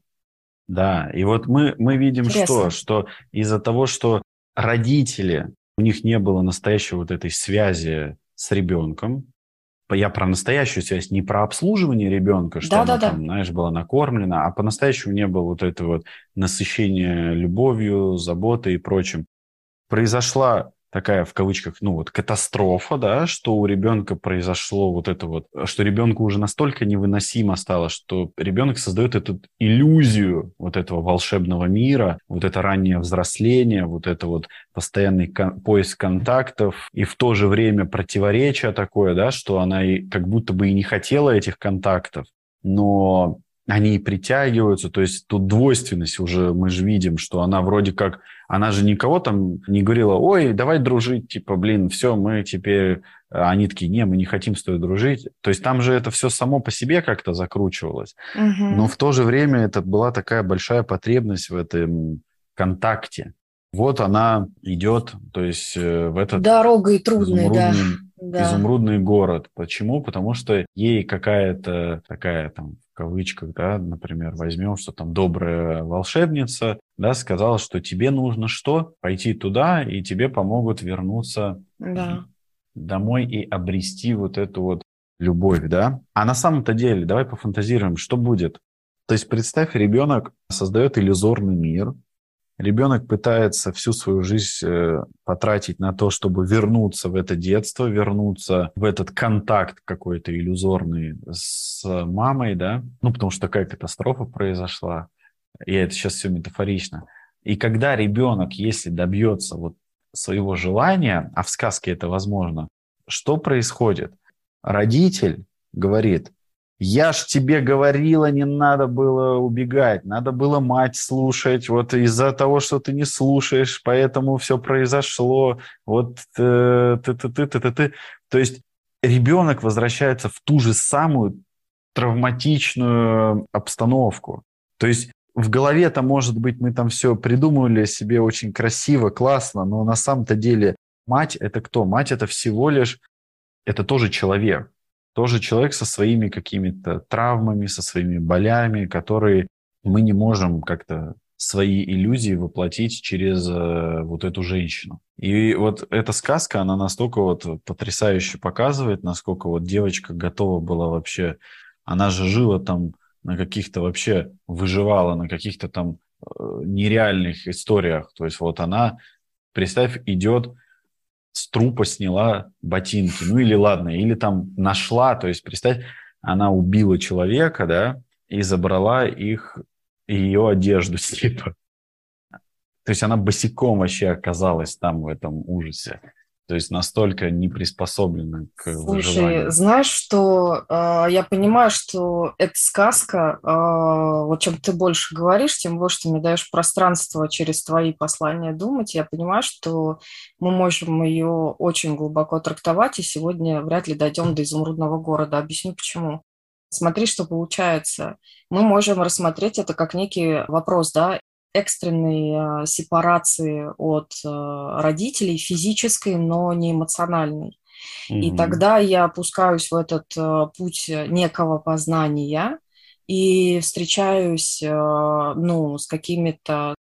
Да, и вот мы, мы видим Интересно. что? Что из-за того, что родители, у них не было настоящей вот этой связи с ребенком, я про настоящую связь, не про обслуживание ребенка, что да, она да, там, да. знаешь, была накормлена, а по-настоящему не было вот этого вот насыщения любовью, заботой и прочим. Произошла такая в кавычках, ну вот катастрофа, да, что у ребенка произошло вот это вот, что ребенку уже настолько невыносимо стало, что ребенок создает эту иллюзию вот этого волшебного мира, вот это раннее взросление, вот это вот постоянный кон- поиск контактов и в то же время противоречие такое, да, что она и как будто бы и не хотела этих контактов, но они притягиваются, то есть тут двойственность уже мы же видим, что она вроде как, она же никого там не говорила, ой, давай дружить, типа, блин, все, мы теперь, а они такие, не, мы не хотим с тобой дружить. То есть там же это все само по себе как-то закручивалось, угу. но в то же время это была такая большая потребность в этом контакте. Вот она идет, то есть э, в этот... Дорогой трудной, да. Да. Изумрудный город. Почему? Потому что ей какая-то такая там кавычках, да, например, возьмем, что там добрая волшебница, да, сказала, что тебе нужно что? Пойти туда, и тебе помогут вернуться да. домой и обрести вот эту вот любовь, да? А на самом-то деле, давай пофантазируем, что будет. То есть представь, ребенок создает иллюзорный мир, Ребенок пытается всю свою жизнь э, потратить на то, чтобы вернуться в это детство, вернуться в этот контакт какой-то иллюзорный с мамой, да, ну, потому что такая катастрофа произошла. Я это сейчас все метафорично. И когда ребенок, если добьется вот своего желания, а в сказке это возможно, что происходит? Родитель говорит, я ж тебе говорила, не надо было убегать, надо было мать слушать. Вот из-за того, что ты не слушаешь, поэтому все произошло. Вот э, ты, ты, ты, ты, ты, ты. То есть ребенок возвращается в ту же самую травматичную обстановку. То есть в голове-то, может быть, мы там все придумывали себе очень красиво, классно, но на самом-то деле мать – это кто? Мать – это всего лишь, это тоже человек тоже человек со своими какими-то травмами, со своими болями, которые мы не можем как-то свои иллюзии воплотить через э, вот эту женщину. И вот эта сказка, она настолько вот потрясающе показывает, насколько вот девочка готова была вообще, она же жила там на каких-то вообще, выживала на каких-то там э, нереальных историях. То есть вот она, представь, идет с трупа сняла ботинки. Ну или ладно, или там нашла, то есть представь, она убила человека, да, и забрала их, ее одежду, *laughs* типа. То есть она босиком вообще оказалась там в этом ужасе. То есть настолько не приспособлена к Слушай, выживанию. знаешь, что э, я понимаю, что эта сказка, э, вот чем ты больше говоришь, тем больше ты мне даешь пространство через твои послания думать. Я понимаю, что мы можем ее очень глубоко трактовать, и сегодня вряд ли дойдем до изумрудного города. Объясню почему. Смотри, что получается. Мы можем рассмотреть это как некий вопрос, да, экстренной э, сепарации от э, родителей, физической, но не эмоциональной. Mm-hmm. И тогда я опускаюсь в этот э, путь некого познания и встречаюсь, ну, с какими-то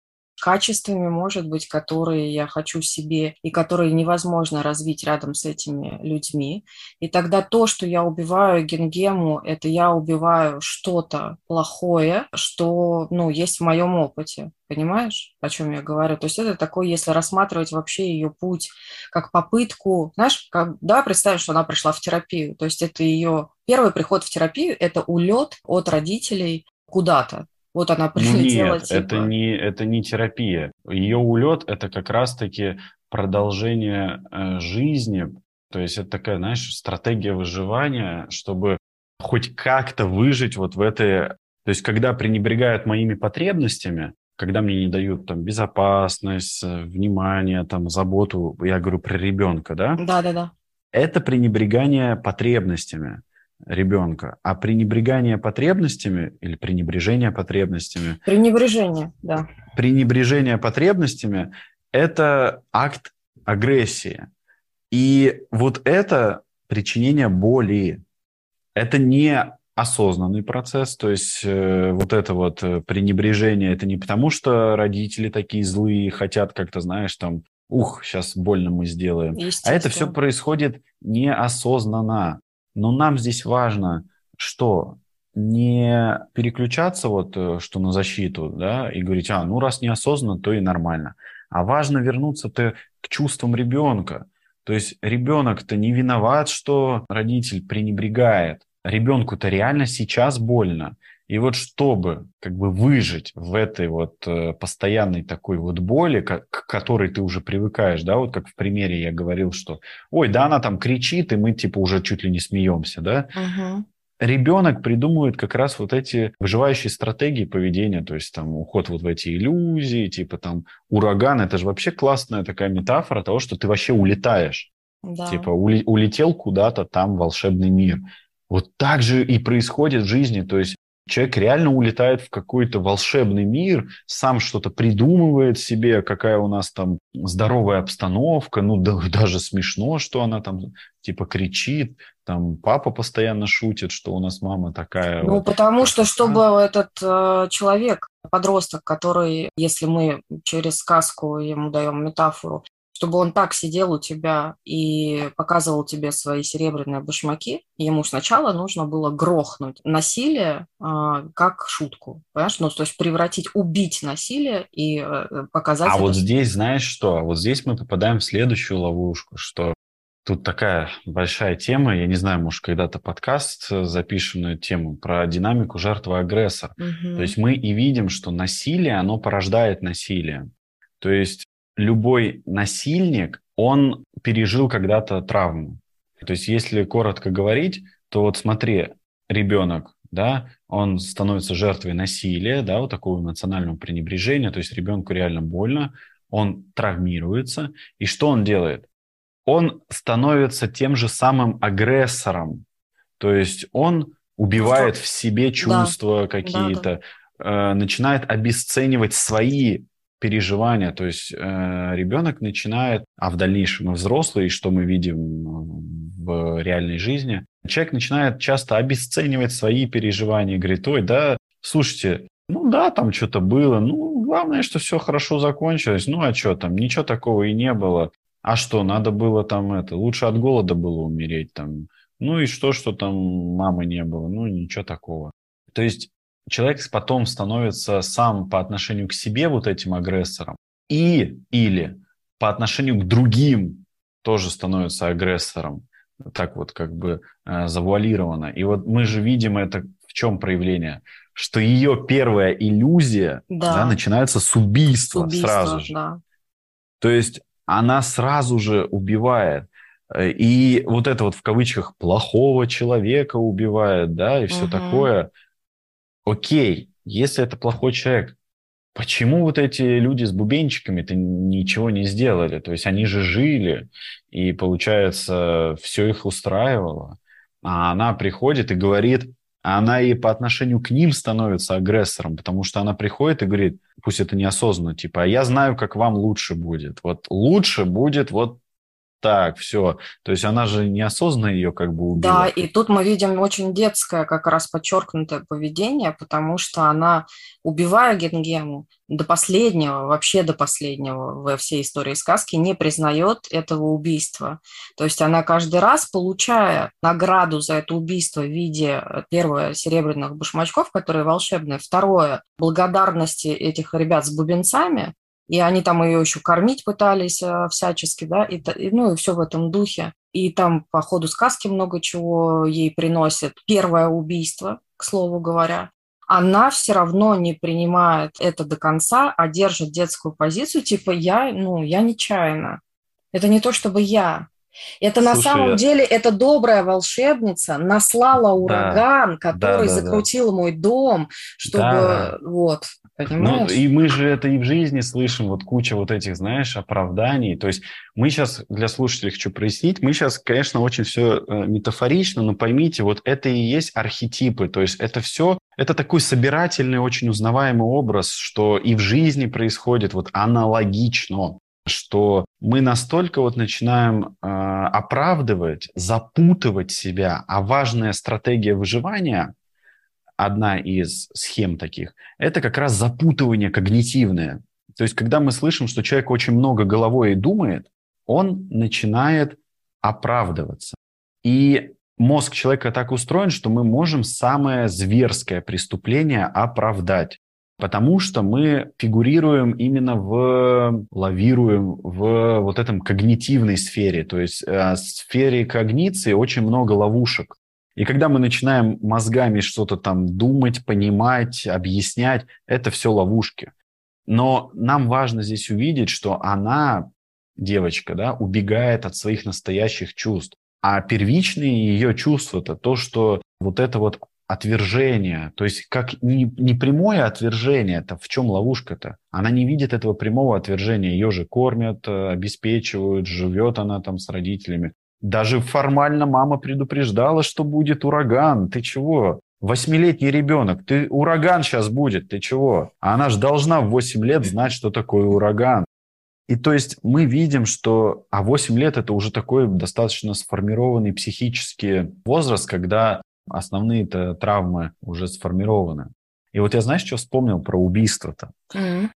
качествами, может быть, которые я хочу себе и которые невозможно развить рядом с этими людьми. И тогда то, что я убиваю генгему, это я убиваю что-то плохое, что, ну, есть в моем опыте. Понимаешь, о чем я говорю? То есть это такое, если рассматривать вообще ее путь как попытку, знаешь, как, да, представь, что она пришла в терапию. То есть это ее первый приход в терапию, это улет от родителей куда-то. Вот она *laughs* прилетела. Нет, типа. это, не, это не терапия. Ее улет – это как раз-таки продолжение э, жизни. То есть это такая, знаешь, стратегия выживания, чтобы хоть как-то выжить вот в этой... То есть когда пренебрегают моими потребностями, когда мне не дают там безопасность, э, внимание, там заботу, я говорю про ребенка, да? Да, да, да. Это пренебрегание потребностями ребенка, а пренебрегание потребностями или пренебрежение потребностями... Пренебрежение, да. Пренебрежение потребностями – это акт агрессии. И вот это причинение боли. Это не осознанный процесс, то есть э, вот это вот э, пренебрежение, это не потому, что родители такие злые, хотят как-то, знаешь, там, ух, сейчас больно мы сделаем. А это все происходит неосознанно. Но нам здесь важно, что не переключаться вот, э, что на защиту, да, и говорить, а, ну раз неосознанно, то и нормально. А важно вернуться-то к чувствам ребенка. То есть ребенок-то не виноват, что родитель пренебрегает. Ребенку-то реально сейчас больно. И вот чтобы как бы выжить в этой вот э, постоянной такой вот боли, к, к которой ты уже привыкаешь, да, вот как в примере я говорил, что, ой, да, она там кричит, и мы типа уже чуть ли не смеемся, да, угу. ребенок придумывает как раз вот эти выживающие стратегии поведения, то есть там уход вот в эти иллюзии, типа там ураган, это же вообще классная такая метафора того, что ты вообще улетаешь. Да. Типа улетел куда-то там волшебный мир. Вот так же и происходит в жизни. То есть Человек реально улетает в какой-то волшебный мир, сам что-то придумывает себе, какая у нас там здоровая обстановка, ну да, *laughs* даже смешно, что она там типа кричит, там папа постоянно шутит, что у нас мама такая. Ну вот, потому что чтобы этот э, человек, подросток, который, если мы через сказку ему даем метафору, чтобы он так сидел у тебя и показывал тебе свои серебряные башмаки, ему сначала нужно было грохнуть насилие а, как шутку, понимаешь? Ну, то есть превратить, убить насилие и а, показать... А это... вот здесь, знаешь что? Вот здесь мы попадаем в следующую ловушку, что Тут такая большая тема, я не знаю, может, когда-то подкаст запишем на эту тему про динамику жертвы-агрессор. Угу. То есть мы и видим, что насилие, оно порождает насилие. То есть любой насильник, он пережил когда-то травму. То есть, если коротко говорить, то вот смотри, ребенок, да, он становится жертвой насилия, да, вот такого эмоционального пренебрежения, то есть ребенку реально больно, он травмируется, и что он делает? Он становится тем же самым агрессором, то есть он убивает в себе чувства да. какие-то, да, да. Э, начинает обесценивать свои переживания, то есть э, ребенок начинает, а в дальнейшем взрослый, что мы видим э, в реальной жизни, человек начинает часто обесценивать свои переживания, говорит, ой, да, слушайте, ну да, там что-то было, ну главное, что все хорошо закончилось, ну а что там, ничего такого и не было, а что, надо было там это, лучше от голода было умереть там, ну и что, что там мамы не было, ну ничего такого. То есть человек потом становится сам по отношению к себе вот этим агрессором и или по отношению к другим тоже становится агрессором, так вот как бы э, завуалировано. И вот мы же видим это в чем проявление? Что ее первая иллюзия да. Да, начинается с убийства, убийства сразу же. Да. То есть она сразу же убивает. Э, и вот это вот в кавычках плохого человека убивает, да, и все угу. такое. Окей, если это плохой человек, почему вот эти люди с бубенчиками-то ничего не сделали? То есть они же жили, и, получается, все их устраивало. А она приходит и говорит, она и по отношению к ним становится агрессором, потому что она приходит и говорит, пусть это неосознанно, типа, а я знаю, как вам лучше будет. Вот лучше будет вот так, все. То есть она же неосознанно ее как бы убила. Да, и тут мы видим очень детское как раз подчеркнутое поведение, потому что она, убивая Генгему, до последнего, вообще до последнего во всей истории сказки не признает этого убийства. То есть она каждый раз, получая награду за это убийство в виде, э, первое, серебряных башмачков, которые волшебные, второе, благодарности этих ребят с бубенцами, и они там ее еще кормить пытались э, всячески, да, и, ну и все в этом духе. И там по ходу сказки много чего ей приносит. Первое убийство, к слову говоря. Она все равно не принимает это до конца, а держит детскую позицию, типа я, ну, я нечаянно. Это не то, чтобы я. Это Слушай, на самом деле, эта добрая волшебница наслала ураган, да, который да, да, закрутил да. мой дом, чтобы да. вот. Понимаешь? Ну, и мы же это и в жизни слышим, вот куча вот этих, знаешь, оправданий. То есть мы сейчас, для слушателей хочу прояснить, мы сейчас, конечно, очень все э, метафорично, но поймите, вот это и есть архетипы. То есть это все, это такой собирательный, очень узнаваемый образ, что и в жизни происходит вот аналогично что мы настолько вот начинаем э, оправдывать, запутывать себя, а важная стратегия выживания одна из схем таких, это как раз запутывание когнитивное. То есть, когда мы слышим, что человек очень много головой думает, он начинает оправдываться. И мозг человека так устроен, что мы можем самое зверское преступление оправдать. Потому что мы фигурируем именно в, лавируем в вот этом когнитивной сфере. То есть э, сфере когниции очень много ловушек. И когда мы начинаем мозгами что-то там думать, понимать, объяснять, это все ловушки. Но нам важно здесь увидеть, что она, девочка, да, убегает от своих настоящих чувств. А первичные ее чувства – это то, что вот это вот отвержение, то есть как не, не прямое отвержение, это в чем ловушка-то? Она не видит этого прямого отвержения, ее же кормят, э, обеспечивают, живет она там с родителями. Даже формально мама предупреждала, что будет ураган. Ты чего? Восьмилетний ребенок, ты ураган сейчас будет, ты чего? А она же должна в 8 лет знать, что такое ураган. И то есть мы видим, что а 8 лет это уже такой достаточно сформированный психический возраст, когда основные травмы уже сформированы. И вот я, знаешь, что вспомнил про убийство-то? Mm-hmm.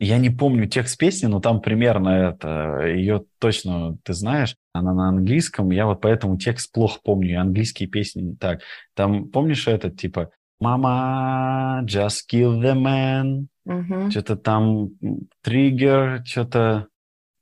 Я не помню текст песни, но там примерно это, ее точно ты знаешь, она на английском, я вот поэтому текст плохо помню, и английские песни не так. Там, помнишь этот, типа, Мама, just kill the man, uh-huh. что-то там, триггер, что-то,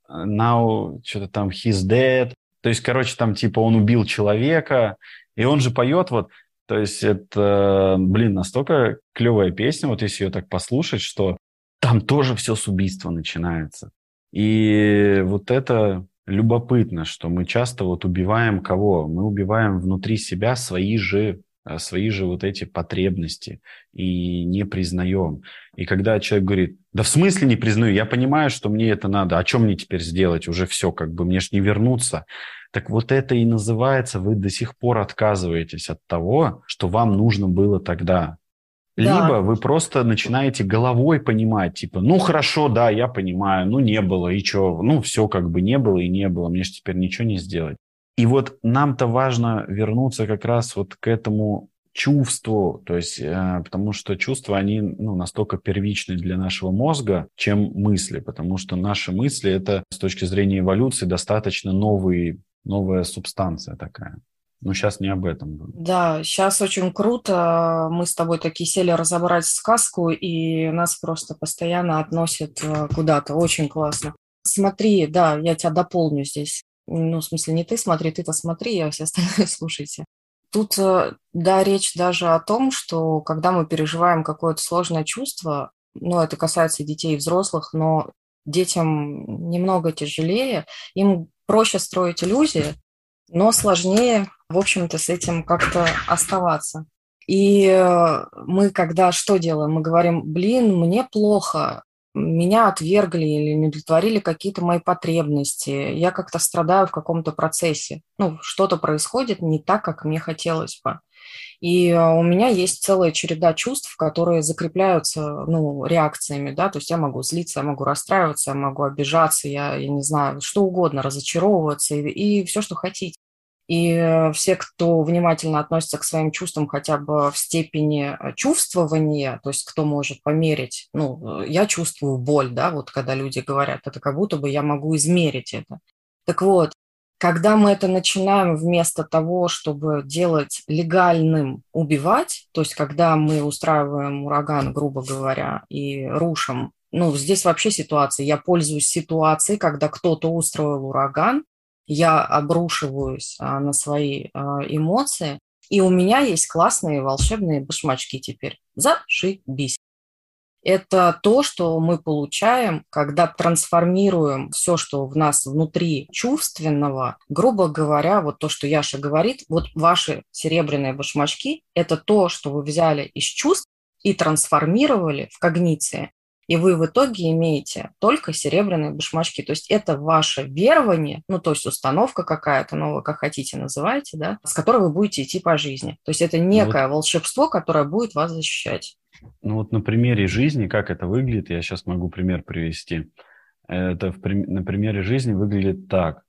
now, что-то там, he's dead. То есть, короче, там, типа, он убил человека, и он же поет вот, то есть это, блин, настолько клевая песня, вот если ее так послушать, что там тоже все с убийства начинается. И вот это любопытно, что мы часто вот убиваем кого? Мы убиваем внутри себя свои же э, свои же вот эти потребности и не признаем. И когда человек говорит, да в смысле не признаю, я понимаю, что мне это надо, а что мне теперь сделать, уже все, как бы мне ж не вернуться. Так вот это и называется, вы до сих пор отказываетесь от того, что вам нужно было тогда. Либо да. вы просто начинаете головой понимать, типа, ну хорошо, да, я понимаю, ну не было, и что, ну все как бы не было и не было, мне же теперь ничего не сделать. И вот нам-то важно вернуться как раз вот к этому чувству, то есть, э, потому что чувства, они ну, настолько первичны для нашего мозга, чем мысли, потому что наши мысли – это с точки зрения эволюции достаточно новый, новая субстанция такая. Но сейчас не об этом. Да, сейчас очень круто. Мы с тобой такие сели разобрать сказку, и нас просто постоянно относят э, куда-то. Очень классно. Смотри, да, я тебя дополню здесь. ну, в смысле, не ты смотри, ты-то смотри, а все *laughs* остальные слушайте. Тут, э, да, речь даже о том, что когда мы переживаем какое-то сложное чувство, ну, это касается детей и взрослых, но детям немного тяжелее, им проще строить иллюзии, но сложнее, в общем-то, с этим как-то оставаться. И э, мы когда что делаем? Мы говорим, блин, мне плохо, меня отвергли или не удовлетворили какие-то мои потребности, я как-то страдаю в каком-то процессе, ну, что-то происходит не так, как мне хотелось бы. И э, у меня есть целая череда чувств, которые закрепляются ну, реакциями, да, то есть я могу злиться, я могу расстраиваться, я могу обижаться, я, я не знаю, что угодно, разочаровываться и, и все, что хотите. И э, все, кто внимательно относится к своим чувствам хотя бы в степени э, чувствования, то есть кто может померить, ну, я чувствую боль, да, вот когда люди говорят, это как будто бы я могу измерить это. Так вот, когда мы это начинаем вместо того, чтобы делать легальным убивать, то есть когда мы устраиваем ураган, грубо говоря, и рушим, ну, здесь вообще ситуация, я пользуюсь ситуацией, когда кто-то устроил ураган, я обрушиваюсь а, на свои а, эмоции, и у меня есть классные волшебные башмачки теперь. Зашибись это то, что мы получаем, когда трансформируем все, что в нас внутри чувственного. Грубо говоря, вот то, что Яша говорит, вот ваши серебряные башмачки – это то, что вы взяли из чувств и трансформировали в когниции. И вы в итоге имеете только серебряные башмачки. То есть это ваше верование, ну, то есть установка какая-то, ну, вы как хотите называйте, да, с которой вы будете идти по жизни. То есть это некое вот. волшебство, которое будет вас защищать. Ну вот на примере жизни, как это выглядит, я сейчас могу пример привести. Это в, на примере жизни выглядит так.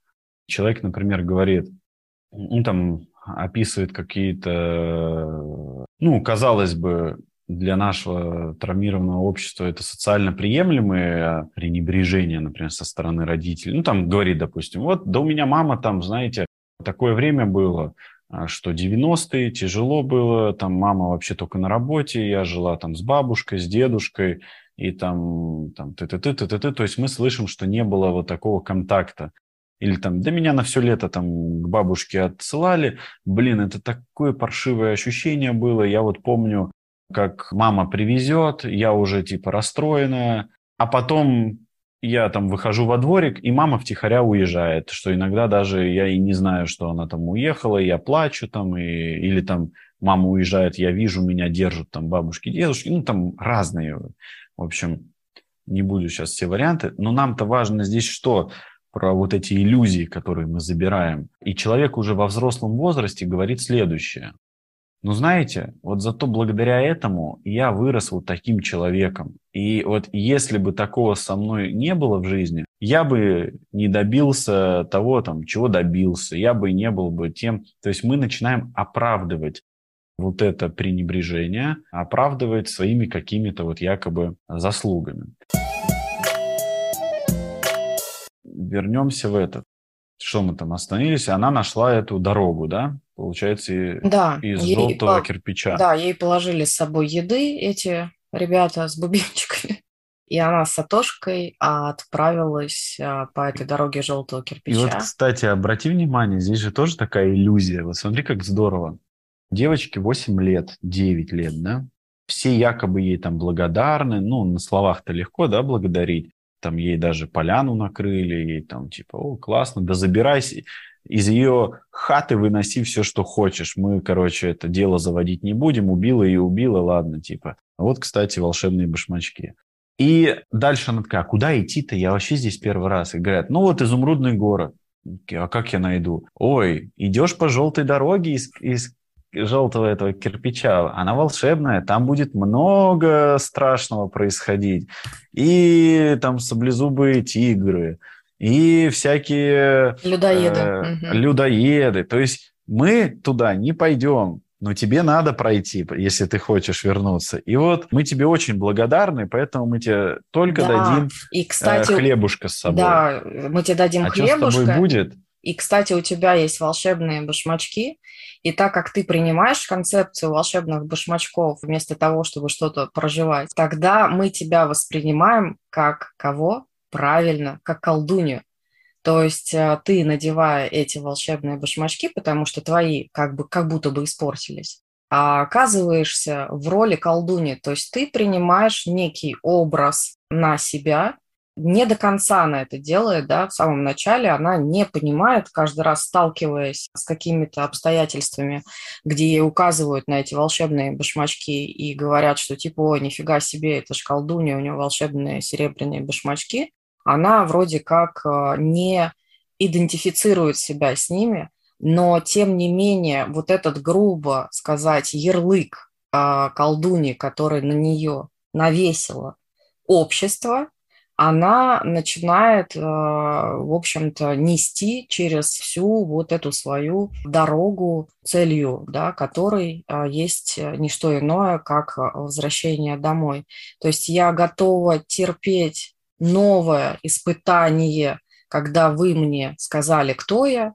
Человек, например, говорит, ну там описывает какие-то, ну, казалось бы, для нашего травмированного общества это социально приемлемые пренебрежения, например, со стороны родителей. Ну, там говорит, допустим, вот, да у меня мама там, знаете, такое время было, а, что 90-е тяжело было, там мама вообще только на работе, я жила там с бабушкой, с дедушкой, и там, там ты ты ты ты ты ты то есть мы слышим, что не было вот такого контакта. Или там, да меня на все лето там к бабушке отсылали. Блин, это такое паршивое ощущение было. Я вот помню, как мама привезет, я уже типа расстроенная, а потом я там выхожу во дворик, и мама втихаря уезжает, что иногда даже я и не знаю, что она там уехала, я плачу там, и, или там мама уезжает, я вижу, меня держат там бабушки, дедушки, ну там разные. В общем, не буду сейчас все варианты, но нам-то важно здесь что? Про вот эти иллюзии, которые мы забираем. И человек уже во взрослом возрасте говорит следующее. Но знаете, вот зато благодаря этому я вырос вот таким человеком. И вот если бы такого со мной не было в жизни, я бы не добился того, там, чего добился, я бы не был бы тем. То есть мы начинаем оправдывать вот это пренебрежение, оправдывать своими какими-то вот якобы заслугами. Вернемся в этот. Что мы там остановились? Она нашла эту дорогу, да? Получается, да, из ей, желтого по, кирпича. Да, ей положили с собой еды эти ребята с бубенчиками. *laughs* И она с Сатошкой отправилась а, по этой дороге желтого кирпича. И вот, кстати, обрати внимание, здесь же тоже такая иллюзия. Вот смотри, как здорово. Девочке 8 лет, 9 лет, да? Все якобы ей там благодарны. Ну, на словах-то легко, да, благодарить. Там ей даже поляну накрыли, ей там типа, о, классно, да забирайся из ее хаты выноси все, что хочешь. Мы, короче, это дело заводить не будем. Убила и убила, ладно, типа. Вот, кстати, волшебные башмачки. И дальше она такая, а куда идти-то? Я вообще здесь первый раз. И говорят, ну вот изумрудный город. А как я найду? Ой, идешь по желтой дороге из, из желтого этого кирпича, она волшебная, там будет много страшного происходить. И там саблезубые тигры, и всякие... Людоеды. Э, угу. Людоеды. То есть мы туда не пойдем, но тебе надо пройти, если ты хочешь вернуться. И вот мы тебе очень благодарны, поэтому мы тебе только да. дадим и, э, кстати, хлебушка с собой. Да, мы тебе дадим а хлебушка. Что с тобой будет? И, кстати, у тебя есть волшебные башмачки, и так как ты принимаешь концепцию волшебных башмачков вместо того, чтобы что-то проживать, тогда мы тебя воспринимаем как кого? Правильно, как колдунью. То есть э, ты, надевая эти волшебные башмачки, потому что твои как, бы, как будто бы испортились, а оказываешься в роли колдуни. То есть ты принимаешь некий образ на себя, не до конца она это делает, да, в самом начале она не понимает, каждый раз сталкиваясь с какими-то обстоятельствами, где ей указывают на эти волшебные башмачки и говорят, что типа, ой, нифига себе, это ж колдунья, у нее волшебные серебряные башмачки, она вроде как э, не идентифицирует себя с ними, но тем не менее вот этот грубо сказать ярлык э, колдуни, который на нее навесило общество, она начинает, э, в общем-то, нести через всю вот эту свою дорогу целью, да, которой есть не что иное, как возвращение домой. То есть я готова терпеть новое испытание, когда вы мне сказали, кто я,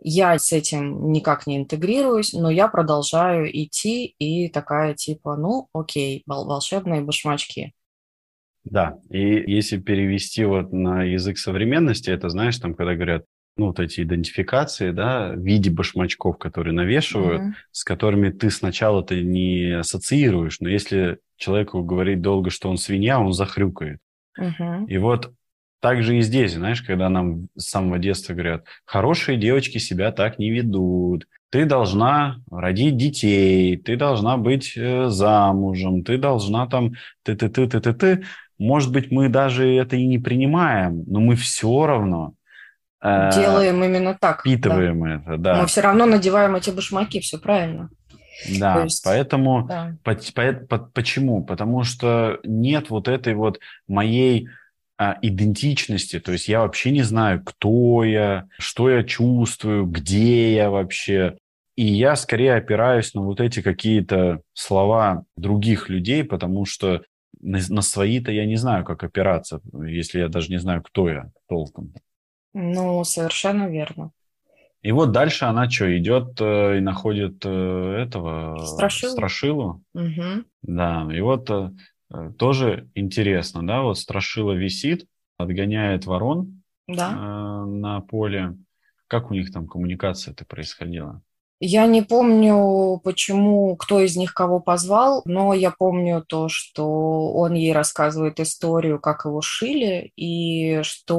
я с этим никак не интегрируюсь, но я продолжаю идти и такая типа, ну окей, волшебные башмачки. Да, и если перевести вот на язык современности, это знаешь, там, когда говорят, ну, вот эти идентификации, да, в виде башмачков, которые навешивают, mm-hmm. с которыми ты сначала ты не ассоциируешь, но если человеку говорить долго, что он свинья, он захрюкает. Угу. И вот так же и здесь, знаешь, когда нам с самого детства говорят, хорошие девочки себя так не ведут, ты должна родить детей, ты должна быть э, замужем, ты должна там ты-ты-ты-ты-ты-ты. Может быть, мы даже это и не принимаем, но мы все равно э, делаем именно так. Впитываем да. это, да. Мы все равно надеваем эти башмаки, все правильно. Да, есть, поэтому да. По, по, по, почему? Потому что нет вот этой вот моей а, идентичности, то есть я вообще не знаю, кто я, что я чувствую, где я вообще. И я скорее опираюсь на вот эти какие-то слова других людей, потому что на, на свои-то я не знаю, как опираться, если я даже не знаю, кто я толком. Ну, совершенно верно. И вот дальше она что, идет э, и находит э, этого Страшилу. Страшилу. Угу. Да, и вот э, тоже интересно, да, вот Страшила висит, отгоняет ворон да. на поле. Как у них там коммуникация-то происходила? Я не помню, почему, кто из них кого позвал, но я помню то, что он ей рассказывает историю, как его шили, и что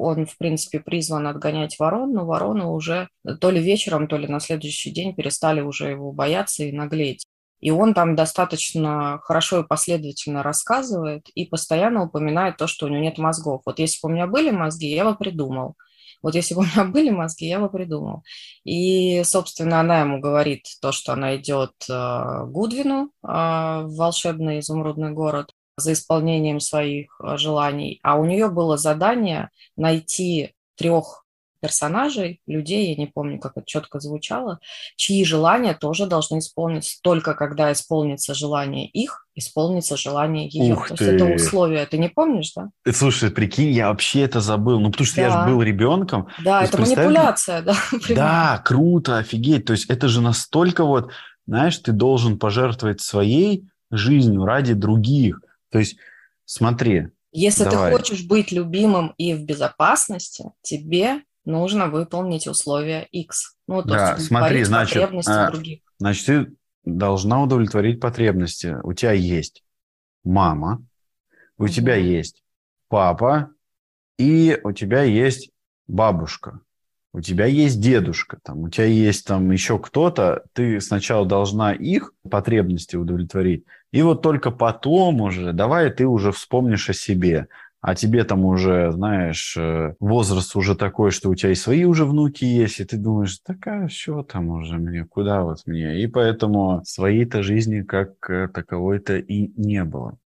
он, в принципе, призван отгонять ворон, но вороны уже то ли вечером, то ли на следующий день перестали уже его бояться и наглеть. И он там достаточно хорошо и последовательно рассказывает и постоянно упоминает то, что у него нет мозгов. Вот если бы у меня были мозги, я бы придумал. Вот если бы у меня *laughs* были мозги, я бы придумал. И, собственно, она ему говорит то, что она идет э, Гудвину э, в волшебный изумрудный город за исполнением своих э, желаний. А у нее было задание найти трех персонажей, людей, я не помню, как это четко звучало, чьи желания тоже должны исполниться. Только когда исполнится желание их, исполнится желание ее. Ух То ты. есть это условие. Ты не помнишь, да? Э, слушай, прикинь, я вообще это забыл. Ну, потому что да. я же был ребенком. Да, это манипуляция, да. *laughs* Да, круто, офигеть. То есть это же настолько вот, знаешь, ты должен пожертвовать своей жизнью ради других. То есть смотри, если Давай. ты хочешь быть любимым и в безопасности, тебе нужно выполнить условия X. Ну, то да, есть смотри, значит, потребности а, других. Значит, ты должна удовлетворить потребности. У тебя есть мама, у угу. тебя есть папа, и у тебя есть бабушка, у тебя есть дедушка, там, у тебя есть там еще кто-то, ты сначала должна их потребности удовлетворить, и вот только потом уже, давай ты уже вспомнишь о себе а тебе там уже, знаешь, э, возраст уже такой, что у тебя и свои уже внуки есть, и ты думаешь, такая, что там уже мне, куда вот мне? И поэтому своей-то жизни как э, таковой-то и не было.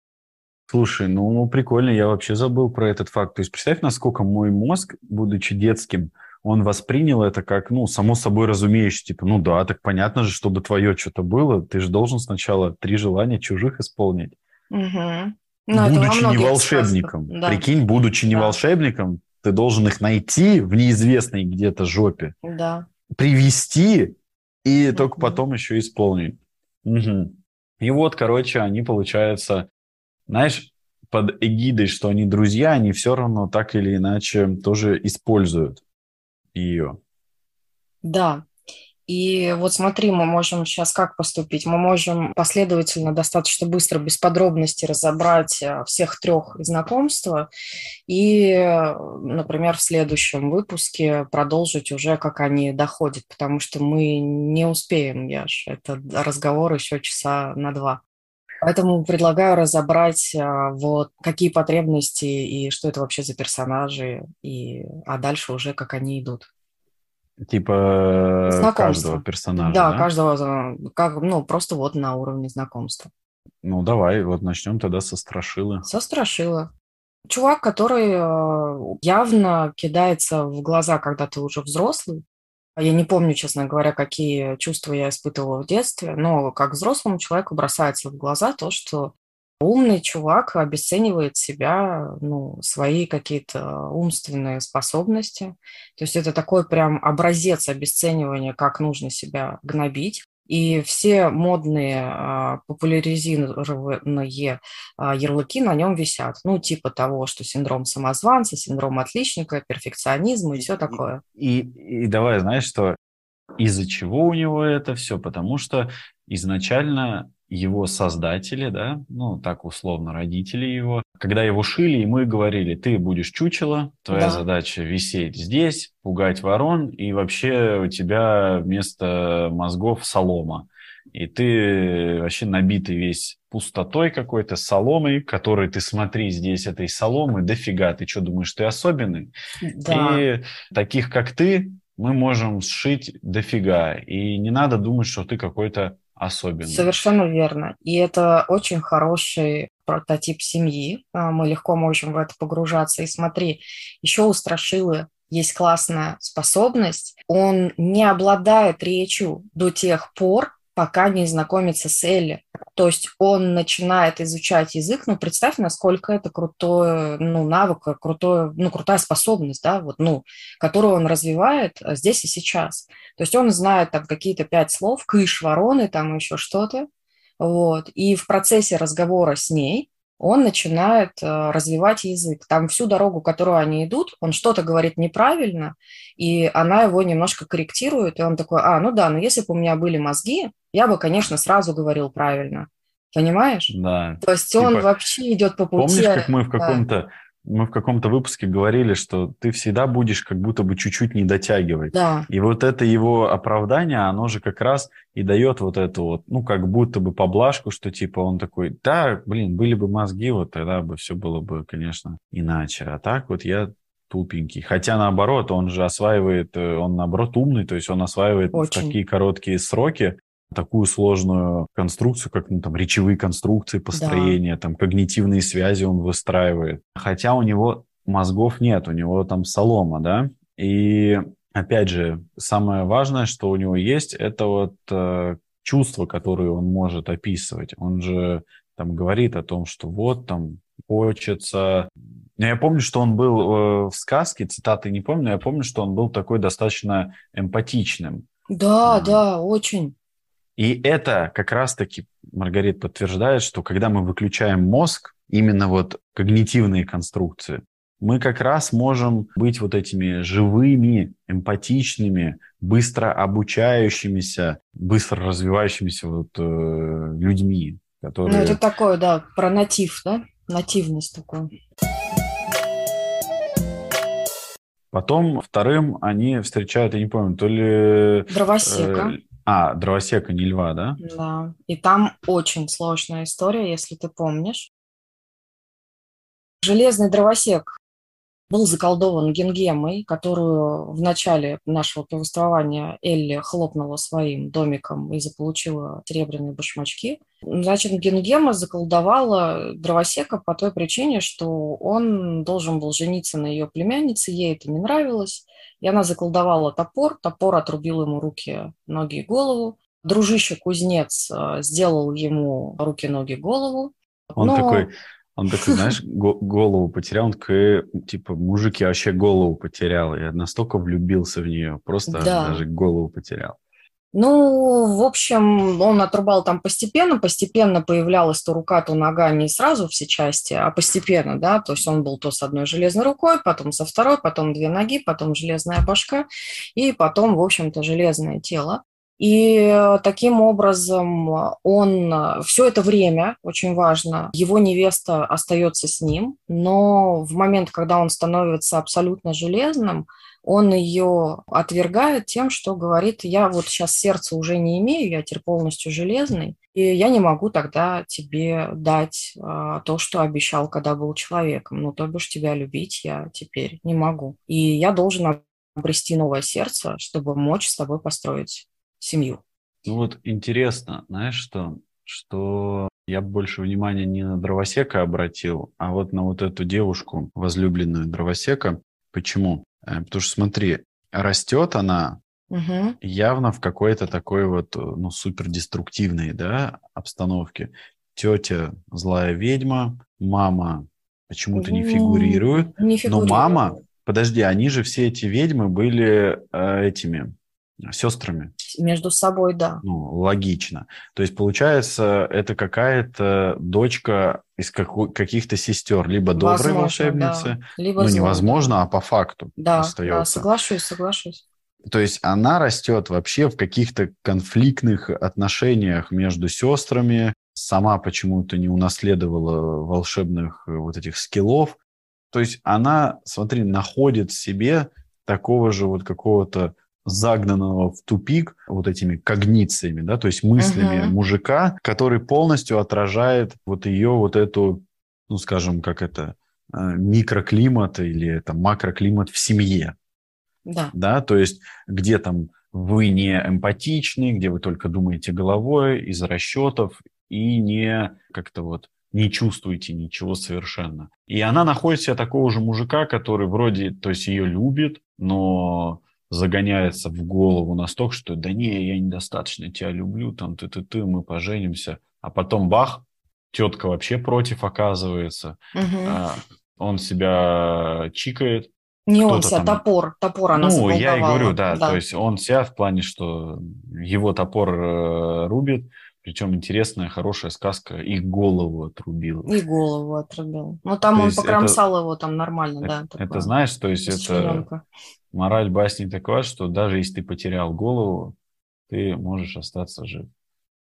Слушай, ну прикольно, я вообще забыл про этот факт. То есть представь, насколько мой мозг, будучи детским, он воспринял это как, ну, само собой разумеющееся, типа, ну да, так понятно же, чтобы твое что-то было, ты же должен сначала три желания чужих исполнить. Угу. Но ну, будучи не волшебником. Да. Прикинь, будучи не да. волшебником, ты должен их найти в неизвестной где-то жопе. Да. Привести и угу. только потом еще исполнить. Угу. И вот, короче, они, получается, знаешь, под эгидой, что они друзья, они все равно так или иначе тоже используют ее. Да, и вот смотри, мы можем сейчас как поступить? Мы можем последовательно, достаточно быстро, без подробностей разобрать э, всех трех знакомства и, например, в следующем выпуске продолжить уже, как они доходят, потому что мы не успеем, Яш, это разговор еще часа на два. Поэтому предлагаю разобрать, э, вот, какие потребности и что это вообще за персонажи, и, а дальше уже как они идут. Типа каждого персонажа, да? Да, каждого, как, ну, просто вот на уровне знакомства. Ну, давай, вот начнем тогда со Страшилы. Со Страшилы. Чувак, который э, явно кидается в глаза, когда ты уже взрослый. Я не помню, честно говоря, какие чувства я испытывала в детстве, но как взрослому человеку бросается в глаза то, что умный чувак обесценивает себя, ну, свои какие-то умственные способности. То есть это такой прям образец обесценивания, как нужно себя гнобить. И все модные а, популяризированные а, ярлыки на нем висят. Ну, типа того, что синдром самозванца, синдром отличника, перфекционизм и все такое. И, и, и давай, знаешь, что из-за чего у него это все? Потому что изначально его создатели, да, ну, так условно, родители его, когда его шили, и говорили, ты будешь чучело, твоя да. задача висеть здесь, пугать ворон, и вообще у тебя вместо мозгов солома. И ты вообще набитый весь пустотой какой-то, соломой, которой ты смотри здесь этой соломы, дофига, ты что думаешь, ты особенный? Да. И таких, как ты, мы можем сшить дофига. И не надо думать, что ты какой-то особенно. Совершенно верно. И это очень хороший прототип семьи. А, мы легко можем в это погружаться. И смотри, еще у Страшилы есть классная способность. Он не обладает речью до тех пор, пока не знакомится с Элли. То есть он начинает изучать язык, ну, представь, насколько это крутой, ну, навык, крутой, ну, крутая способность, да, вот, ну, которую он развивает а, здесь и сейчас. То есть он знает там какие-то пять слов, кыш, вороны, там еще что-то, вот, и в процессе разговора с ней он начинает э, развивать язык. Там всю дорогу, которую они идут, он что-то говорит неправильно, и она его немножко корректирует, и он такой, а, ну да, но если бы у меня были мозги, я бы, конечно, сразу говорил правильно. Понимаешь? Да. То есть он типа, вообще идет по пути. Помнишь, как мы в каком-то мы в каком-то выпуске говорили, что ты всегда будешь как будто бы чуть-чуть не дотягивать. Да. И вот это его оправдание, оно же как раз и дает вот эту вот, ну, как будто бы поблажку, что типа он такой, да, блин, были бы мозги, вот тогда бы все было бы, конечно, иначе. А так вот я тупенький. Хотя наоборот, он же осваивает, э, он наоборот умный, то есть он осваивает Очень. в такие короткие сроки такую сложную конструкцию, как ну, там речевые конструкции, построения, да. там когнитивные связи он выстраивает. Хотя у него мозгов нет, у него там солома, да, и опять же, самое важное, что у него есть, это вот э, чувства, которые он может описывать. Он же там говорит о том, что вот там хочется. Я помню, что он был э, в сказке, цитаты не помню, я помню, что он был такой достаточно эмпатичным. Да, да, очень. И это как раз-таки, Маргарит подтверждает, что когда мы выключаем мозг, именно вот когнитивные конструкции, мы как раз можем быть вот этими живыми, эмпатичными, быстро обучающимися, быстро развивающимися вот, э, людьми, которые... Ну, это такое, да, про натив, да? Нативность такую. Потом вторым они встречают, я не помню, то ли... Дровосека. Э, а, дровосека, не льва, да? Да. И там очень сложная история, если ты помнишь. Железный дровосек был заколдован Генгемой, которую в начале нашего повествования Элли хлопнула своим домиком и заполучила серебряные башмачки. Значит, Генгема заколдовала дровосека по той причине, что он должен был жениться на ее племяннице, ей это не нравилось, и она заколдовала топор, топор отрубил ему руки, ноги и голову. Дружище-кузнец э, сделал ему руки, ноги, голову. Он но... такой, он такой, знаешь, *laughs* голову потерял, он такой, типа, мужик, я вообще голову потерял. Я настолько влюбился в нее, просто да. даже голову потерял. Ну, в общем, он отрубал там постепенно, постепенно появлялась то рука, то нога, не сразу все части, а постепенно, да, то есть он был то с одной железной рукой, потом со второй, потом две ноги, потом железная башка, и потом, в общем-то, железное тело. И таким образом он все это время, очень важно, его невеста остается с ним, но в момент, когда он становится абсолютно железным, он ее отвергает тем, что говорит, я вот сейчас сердце уже не имею, я теперь полностью железный, и я не могу тогда тебе дать а, то, что обещал, когда был человеком. Ну, то бишь тебя любить я теперь не могу. И я должен обрести новое сердце, чтобы мочь с тобой построить семью. Ну вот интересно, знаешь что, что я больше внимания не на дровосека обратил, а вот на вот эту девушку, возлюбленную дровосека. Почему? Э, потому что смотри, растет она угу. явно в какой-то такой вот, ну, супер деструктивной, да, обстановке. Тетя злая ведьма, мама почему-то не фигурирует, не фигурирует. но мама, подожди, они же все эти ведьмы были э, этими сестрами. Между собой, да. Ну, логично. То есть, получается, это какая-то дочка из каких-то сестер, либо доброй возможно, волшебницы, да. либо ну, злой, невозможно, да. а по факту да, остается. Да, соглашусь, соглашусь. То есть она растет вообще в каких-то конфликтных отношениях между сестрами, сама почему-то не унаследовала волшебных э, вот этих скиллов. То есть она, смотри, находит в себе такого же вот какого-то загнанного в тупик вот этими когнициями, да, то есть мыслями uh-huh. мужика, который полностью отражает вот ее вот эту, ну, скажем, как это, э, микроклимат или это макроклимат в семье. Да. Да, то есть где там вы не эмпатичны, где вы только думаете головой из расчетов и не как-то вот не чувствуете ничего совершенно. И она находит себя такого же мужика, который вроде, то есть ее любит, но загоняется в голову настолько, что да не, я недостаточно тебя люблю, там ты-ты-ты, мы поженимся. А потом бах, тетка вообще против оказывается. Угу. А, он себя чикает. Не он себя, там... топор, топор она Ну, я и говорю, да, да, то есть он себя в плане, что его топор э, рубит, причем интересная, хорошая сказка, и голову отрубил. И голову отрубил. Ну, там то он покромсал это, его там нормально, это, да. Такое. Это знаешь, то есть это мораль басни такова, что даже если ты потерял голову, ты можешь остаться жив.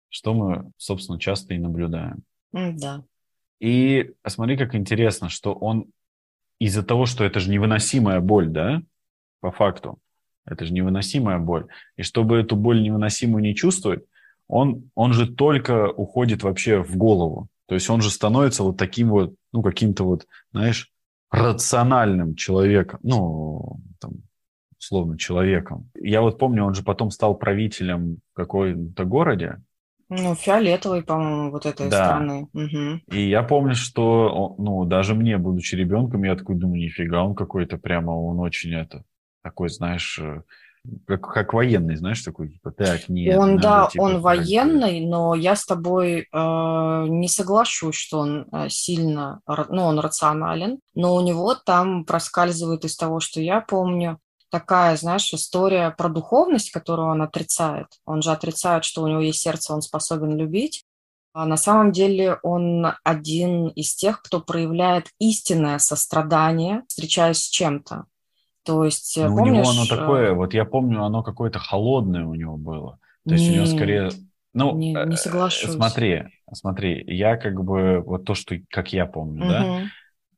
Что мы, собственно, часто и наблюдаем. Да. И смотри, как интересно, что он из-за того, что это же невыносимая боль, да, по факту, это же невыносимая боль. И чтобы эту боль невыносимую не чувствовать, он, он же только уходит вообще в голову. То есть он же становится вот таким вот, ну, каким-то вот, знаешь, рациональным человеком, ну, там, условно, человеком. Я вот помню, он же потом стал правителем в какой-то городе. Ну, фиолетовый, по-моему, вот этой да. страны. Угу. И я помню, что, ну, даже мне, будучи ребенком, я такой думаю, нифига, он какой-то прямо, он очень это, такой, знаешь, э, как, как военный, знаешь, такой, типа, так, нет. Он, надо, да, типа, он военный, но я с тобой э, не соглашусь, что он э, сильно, ну, он рационален, но у него там проскальзывает из того, что я помню, такая, знаешь, история про духовность, которую он отрицает. Он же отрицает, что у него есть сердце, он способен любить. А на самом деле он один из тех, кто проявляет истинное сострадание, встречаясь с чем-то. То есть, Но помнишь... У него оно такое, э, вот я помню, оно какое-то холодное у него было. То есть не, у него скорее... Ну, не, не э, соглашусь. Смотри, смотри, я как бы вот то, что как я помню, угу. да.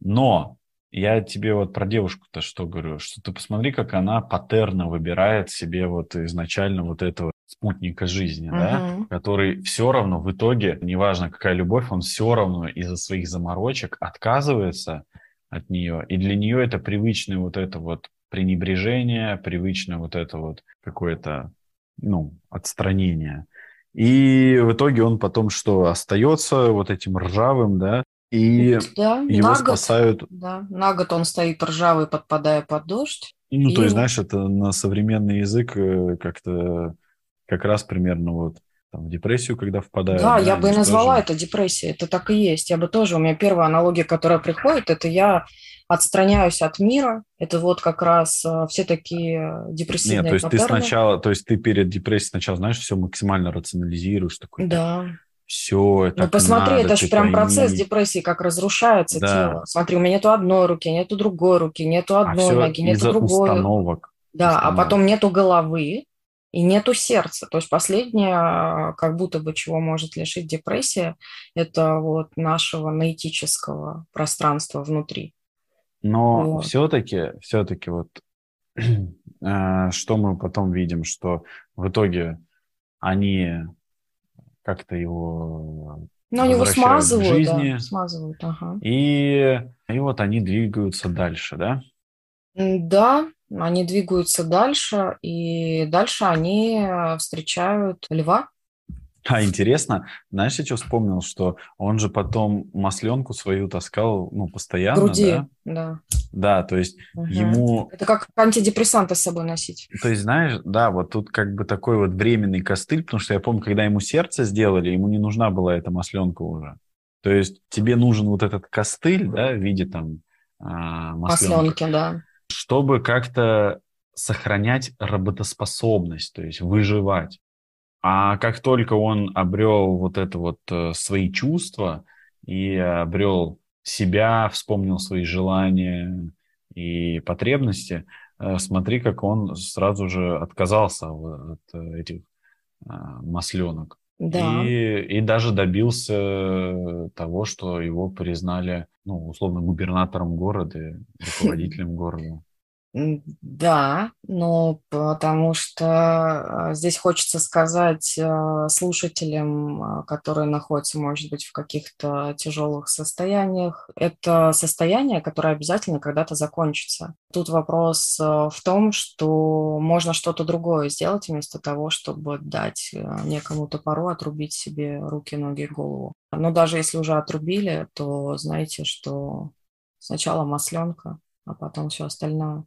Но я тебе вот про девушку-то что говорю, что ты посмотри, как она паттерна выбирает себе вот изначально вот этого спутника жизни, угу. да, который все равно в итоге, неважно какая любовь, он все равно из-за своих заморочек отказывается от нее, и для нее это привычное вот это вот пренебрежение, привычное вот это вот какое-то, ну, отстранение. И в итоге он потом что, остается вот этим ржавым, да, и да, его на спасают... Год, да, на год он стоит ржавый, подпадая под дождь. Ну, и... то есть, знаешь, это на современный язык э, как-то как раз примерно вот там, в депрессию, когда впадают. Да, да я бы и назвала тоже... это депрессией, это так и есть. Я бы тоже, у меня первая аналогия, которая приходит, это я отстраняюсь от мира, это вот как раз э, все такие депрессивные Нет, то есть паттерны. ты сначала, то есть ты перед депрессией сначала, знаешь, все максимально рационализируешь, такой, да. Все это. Ну посмотри, надо, это же прям пойми. процесс депрессии, как разрушается да. тело. Смотри, у меня нету одной руки, нету другой руки, нету а одной а ноги, нету другой. установок. Да, а установок. а потом нету головы, и нету сердца. То есть последнее, как будто бы чего может лишить депрессия, это вот нашего наэтического пространства внутри. Но вот. все-таки, все-таки вот *clears throat* э, что мы потом видим, что в итоге они как-то его ну, они его смазывают, жизни, да, смазывают, ага. И, и вот они двигаются дальше, да? Да, они двигаются дальше, и дальше они э, встречают льва. *laughs* А интересно, знаешь, я что вспомнил, что он же потом масленку свою таскал, ну, постоянно, Груди, да? да. Да, то есть угу. ему... Это как антидепрессанты с собой носить. То есть, знаешь, да, вот тут как бы такой вот временный костыль, потому что я помню, когда ему сердце сделали, ему не нужна была эта масленка уже. То есть тебе нужен вот этот костыль, да, в виде там а, масленки, да чтобы как-то сохранять работоспособность, то есть выживать. А как только он обрел вот это вот э, свои чувства и обрел себя, вспомнил свои желания и потребности, э, смотри, как он сразу же отказался от этих а, масленок. Да. И, и даже добился того, что его признали, ну, условно, губернатором города, *laughs* руководителем города. Да, но потому что а, здесь хочется сказать а, слушателям, а, которые находятся, может быть, в каких-то тяжелых состояниях, это состояние, которое обязательно когда-то закончится. Тут вопрос в том, что можно что-то другое сделать вместо того, чтобы дать некому топору отрубить себе руки, ноги, голову. Но даже если уже отрубили, то знаете, что сначала масленка, а потом все остальное.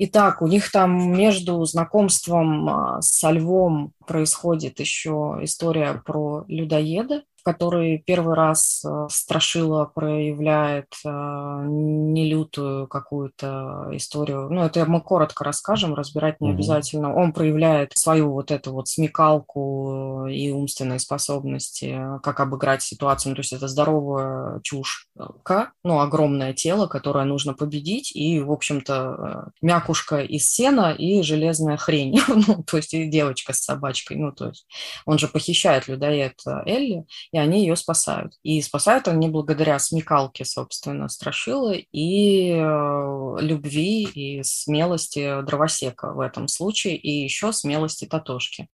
Итак, у них там между знакомством а, со львом происходит еще история про людоеда, который первый раз э, Страшила проявляет э, нелютую какую-то историю. Ну, это мы коротко расскажем, разбирать не обязательно. Он проявляет свою вот эту вот смекалку и умственные способности, как обыграть ситуацию. Ну, то есть это здоровая чушка, ну, огромное тело, которое нужно победить, и, в общем-то, э, мякушка из сена и железная хрень. *laughs* ну, то есть и девочка с собачкой. Ну, то есть он же похищает людоед Элли, и и они ее спасают. И спасают они благодаря смекалке, собственно, Страшилы и э, любви и смелости дровосека в этом случае, и еще смелости Татошки.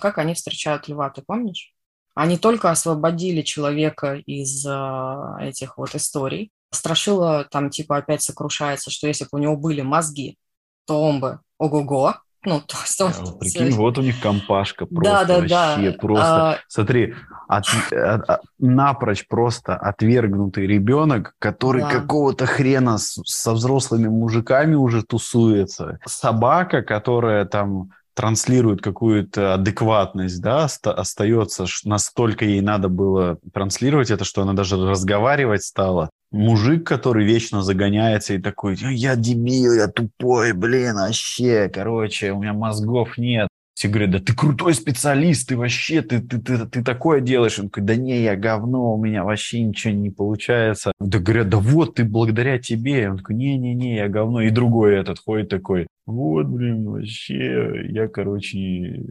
Как они встречают льва, ты помнишь? Они только освободили человека из э, этих вот историй. Страшила там типа опять сокрушается, что если бы у него были мозги, то он бы ого-го, ну, то есть он... А, прикинь, вот у них компашка просто да, да, вообще, да. просто. А... Смотри, от, от, от, напрочь просто отвергнутый ребенок, который да. какого-то хрена с, со взрослыми мужиками уже тусуется. Собака, которая там транслирует какую-то адекватность, да, остается, настолько ей надо было транслировать это, что она даже разговаривать стала. Мужик, который вечно загоняется и такой, я дебил, я тупой, блин, вообще, короче, у меня мозгов нет. Все говорят, да ты крутой специалист, ты вообще, ты, ты, ты, ты такое делаешь. Он такой, да не, я говно, у меня вообще ничего не получается. Да говорят, да вот, ты благодаря тебе. Он такой, не-не-не, я говно. И другой этот ходит такой, вот, блин, вообще, я, короче,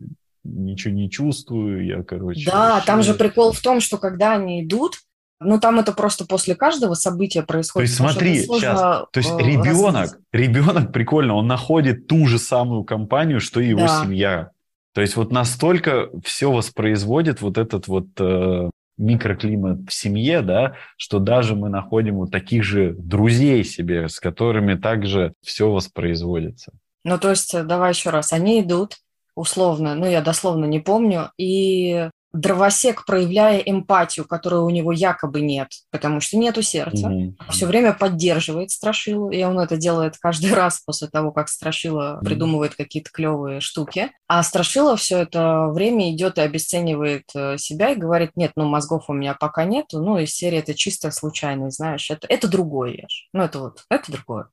ничего не чувствую, я, короче... Да, вообще... там же прикол в том, что когда они идут, ну, там это просто после каждого события происходит. То есть смотри, сейчас, то есть э, ребенок, ребенок прикольно, он находит ту же самую компанию, что и его да. семья. То есть вот настолько все воспроизводит вот этот вот э, микроклимат в семье, да, что даже мы находим вот таких же друзей себе, с которыми также все воспроизводится. Ну, то есть, э, давай еще раз, они идут условно, ну, я дословно не помню, и дровосек, проявляя эмпатию, которой у него якобы нет, потому что нету сердца, mm-hmm. все время поддерживает Страшилу, и он это делает каждый *laughs* раз после того, как Страшила mm-hmm. придумывает какие-то клевые штуки. А Страшила все это время идет и обесценивает э, себя и говорит, нет, ну мозгов у меня пока нету, ну из серии это чисто случайность, знаешь, это, это другое, ну это вот, это другое.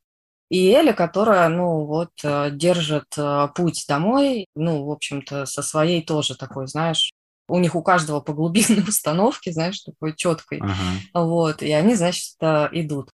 И Эля, которая, ну, вот, э, держит э, путь домой, ну, в общем-то, со своей тоже такой, знаешь, у них у каждого по глубинной *laughs* установке, знаешь, такой четкой. Ага. Вот, и они, значит, идут.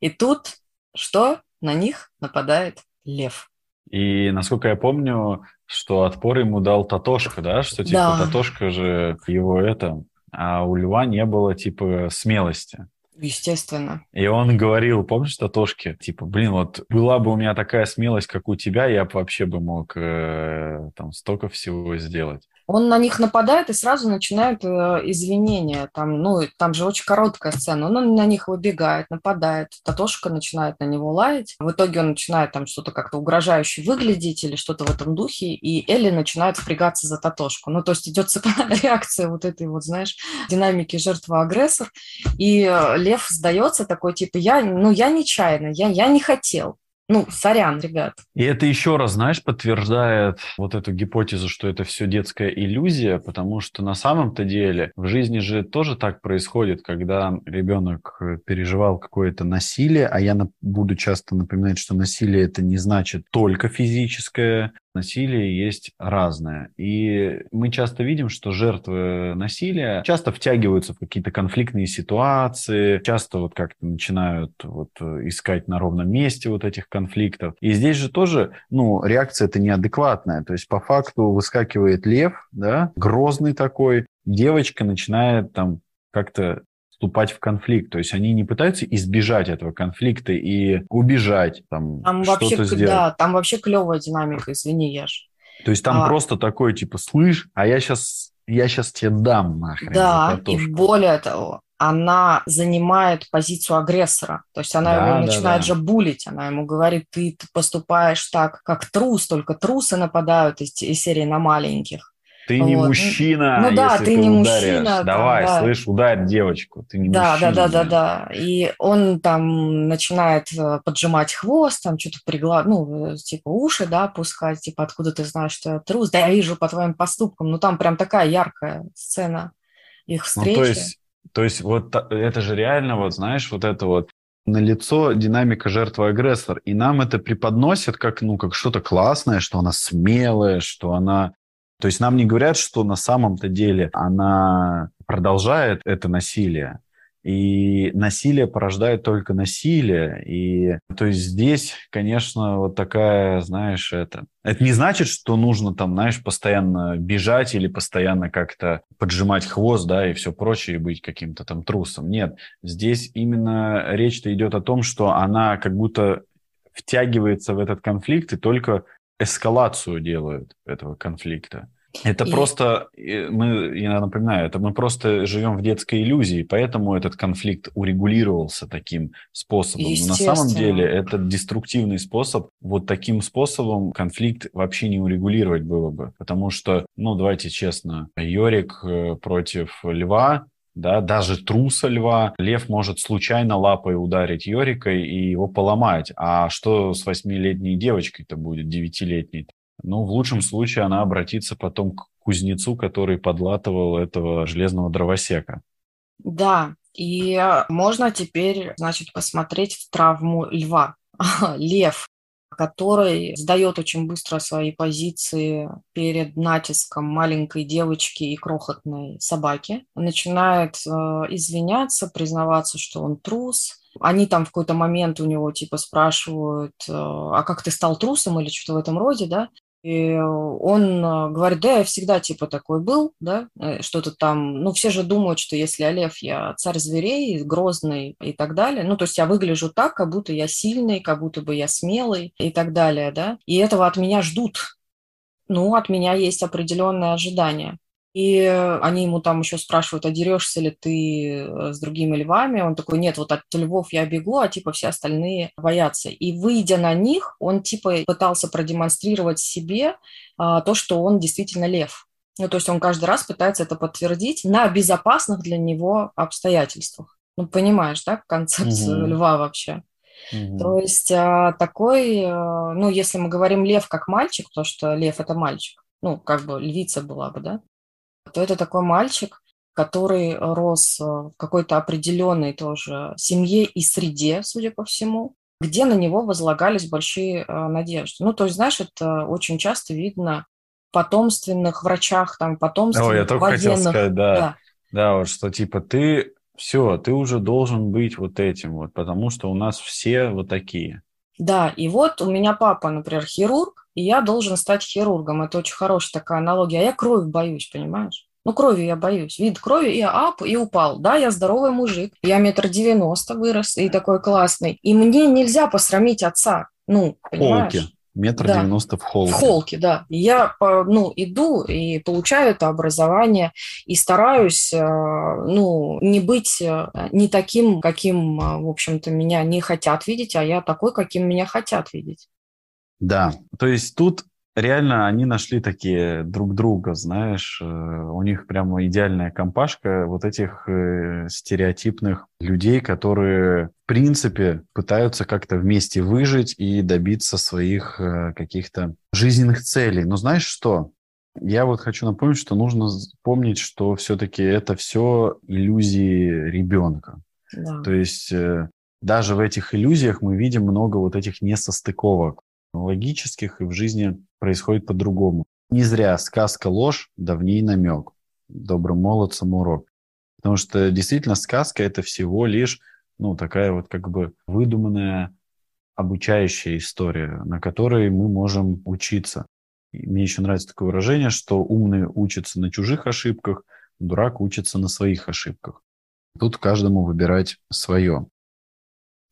И тут что? На них нападает лев. И, насколько я помню, что отпор ему дал Татошка, да? Что, типа, да. Татошка же его это... А у льва не было, типа, смелости. Естественно. И он говорил, помнишь, Татошки, типа, блин, вот была бы у меня такая смелость, как у тебя, я бы вообще бы мог э, там столько всего сделать он на них нападает и сразу начинает э, извинения. Там, ну, там же очень короткая сцена. Он на них выбегает, нападает. Татошка начинает на него лаять. В итоге он начинает там что-то как-то угрожающе выглядеть или что-то в этом духе. И Элли начинает впрягаться за Татошку. Ну, то есть идет *laughs* реакция вот этой вот, знаешь, динамики жертва-агрессор. И э, Лев сдается такой, типа, я, ну, я нечаянно, я, я не хотел. Ну, сорян, ребят. И это еще раз, знаешь, подтверждает вот эту гипотезу, что это все детская иллюзия, потому что на самом-то деле в жизни же тоже так происходит, когда ребенок переживал какое-то насилие, а я буду часто напоминать, что насилие это не значит только физическое, насилие есть разное. И мы часто видим, что жертвы насилия часто втягиваются в какие-то конфликтные ситуации, часто вот как-то начинают вот искать на ровном месте вот этих конфликтов. И здесь же тоже, ну, реакция это неадекватная. То есть по факту выскакивает лев, да, грозный такой, девочка начинает там как-то вступать в конфликт. То есть они не пытаются избежать этого конфликта и убежать, там, там что-то вообще, сделать. Да, там вообще клевая динамика, извини, я ж. То есть там а... просто такой, типа, слышь, а я сейчас, я сейчас тебе дам нахрен. Да, и более того, она занимает позицию агрессора. То есть она да, его да, начинает да. же булить. Она ему говорит, ты поступаешь так, как трус, только трусы нападают из, из серии на маленьких. Ты вот. не мужчина, ну, да, ты, ты не ударишь. мужчина. Давай, да. слышь, ударь девочку, ты не да, мужчина. Да, да, да, да. И он там начинает э, поджимать хвост, там что-то пригла... ну, э, типа уши, да, пускать, типа, откуда ты знаешь, что я трус? Да я вижу по твоим поступкам. Ну, там прям такая яркая сцена их встречи. Ну, то есть, то есть вот это же реально, вот знаешь, вот это вот на лицо динамика жертва-агрессор. И нам это преподносят как, ну, как что-то классное, что она смелая, что она то есть нам не говорят, что на самом-то деле она продолжает это насилие. И насилие порождает только насилие. И то есть здесь, конечно, вот такая, знаешь, это... Это не значит, что нужно там, знаешь, постоянно бежать или постоянно как-то поджимать хвост, да, и все прочее, и быть каким-то там трусом. Нет, здесь именно речь-то идет о том, что она как будто втягивается в этот конфликт и только эскалацию делают этого конфликта. Это и... просто, мы, я напоминаю, это мы просто живем в детской иллюзии, поэтому этот конфликт урегулировался таким способом. Но на самом деле это деструктивный способ. Вот таким способом конфликт вообще не урегулировать было бы. Потому что, ну, давайте честно, Йорик э, против Льва, да, даже труса льва, лев может случайно лапой ударить Йорикой и его поломать. А что с восьмилетней девочкой-то будет, девятилетней? Ну, в лучшем случае она обратится потом к кузнецу, который подлатывал этого железного дровосека. Да, и можно теперь, значит, посмотреть в травму льва. *laughs* Лев, который сдает очень быстро свои позиции перед натиском маленькой девочки и крохотной собаки, начинает э, извиняться, признаваться, что он трус, они там в какой-то момент у него типа спрашивают, э, а как ты стал трусом? или что-то в этом роде, да? И он э, говорит, да, я всегда типа такой был, да, э, что-то там, ну, все же думают, что если я я царь зверей, грозный и так далее. Ну, то есть я выгляжу так, как будто я сильный, как будто бы я смелый и так далее, да. И этого от меня ждут. Ну, от меня есть определенное ожидание. И они ему там еще спрашивают, а дерешься ли ты э, с другими львами? Он такой, нет, вот от львов я бегу, а типа все остальные боятся. И выйдя на них, он типа пытался продемонстрировать себе а, то, что он действительно лев. Ну, то есть он каждый раз пытается это подтвердить на безопасных для него обстоятельствах. Ну, понимаешь, да, концепцию угу. льва вообще. Угу. То есть а, такой, а, ну, если мы говорим лев как мальчик, то что лев – это мальчик, ну, как бы львица была бы, да, то это такой мальчик, который рос в какой-то определенной тоже семье и среде, судя по всему, где на него возлагались большие а, надежды. Ну, то есть, знаешь, это очень часто видно в потомственных врачах, там, потомственных О, я только военных. хотел сказать, да. да. Да, вот что типа ты все, ты уже должен быть вот этим вот, потому что у нас все вот такие. Да, и вот у меня папа, например, хирург, и я должен стать хирургом. Это очень хорошая такая аналогия. А я крови боюсь, понимаешь? Ну, крови я боюсь. Вид крови, и ап, и упал. Да, я здоровый мужик. Я метр девяносто вырос, и такой классный. И мне нельзя посрамить отца. Ну, понимаешь? Холки. Метр девяносто в холке. В холке, да. И я ну, иду и получаю это образование, и стараюсь э, ну, не быть э, не таким, каким, э, в общем-то, меня не хотят видеть, а я такой, каким меня хотят видеть. Да, то есть тут реально они нашли такие друг друга, знаешь, э, у них прямо идеальная компашка вот этих э, стереотипных людей, которые, в принципе, пытаются как-то вместе выжить и добиться своих э, каких-то жизненных целей. Но знаешь что? Я вот хочу напомнить, что нужно помнить, что все-таки это все иллюзии ребенка. Да. То есть даже в этих иллюзиях мы видим много вот этих несостыковок логических, и в жизни происходит по-другому. Не зря сказка ложь, давней намек. Добрым молодцам урок. Потому что действительно сказка – это всего лишь ну, такая вот как бы выдуманная обучающая история, на которой мы можем учиться. И мне еще нравится такое выражение, что умный учится на чужих ошибках, дурак учится на своих ошибках. Тут каждому выбирать свое.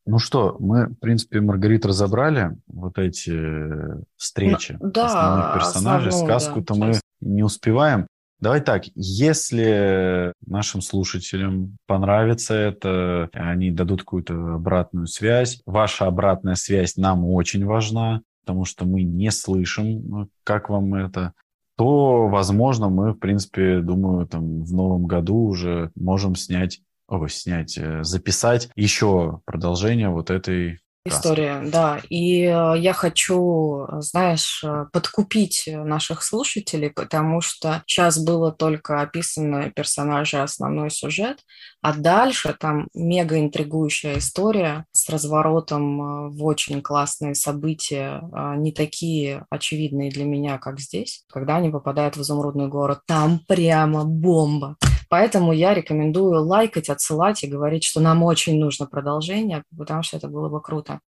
Ну что, мы, в принципе, Маргарит разобрали вот эти э, встречи ну, да, основных персонажей. Сказку-то да, мы не успеваем. Давай так, если нашим слушателям понравится это, они дадут какую-то обратную связь. Ваша обратная связь нам очень важна, потому что мы не слышим, как вам это то, возможно, мы, в принципе, думаю, там в новом году уже можем снять о, снять, э, записать еще продолжение вот этой История, да. И э, я хочу, знаешь, э, подкупить наших слушателей, потому что сейчас было только описаны персонажи, основной сюжет, а дальше там мега интригующая история с разворотом в очень классные события, не такие очевидные для меня, как здесь, когда они попадают в изумрудный город. Там прямо бомба. Поэтому я рекомендую лайкать, отсылать и говорить, что нам очень нужно продолжение, потому что это было бы круто.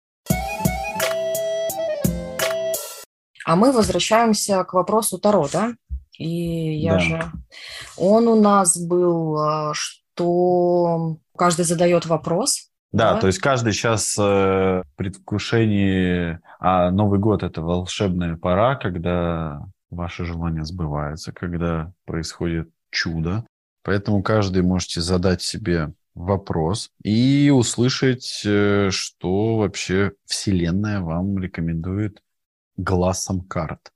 А мы возвращаемся к вопросу Таро, да? И я да. же... Он у нас был, а, что каждый задает вопрос. Да, да? то есть каждый сейчас э, в предвкушении... А Новый год – это волшебная пора, когда ваши желания сбываются, когда происходит чудо. Поэтому каждый можете задать себе вопрос и услышать, э, что вообще Вселенная вам рекомендует глазом карт.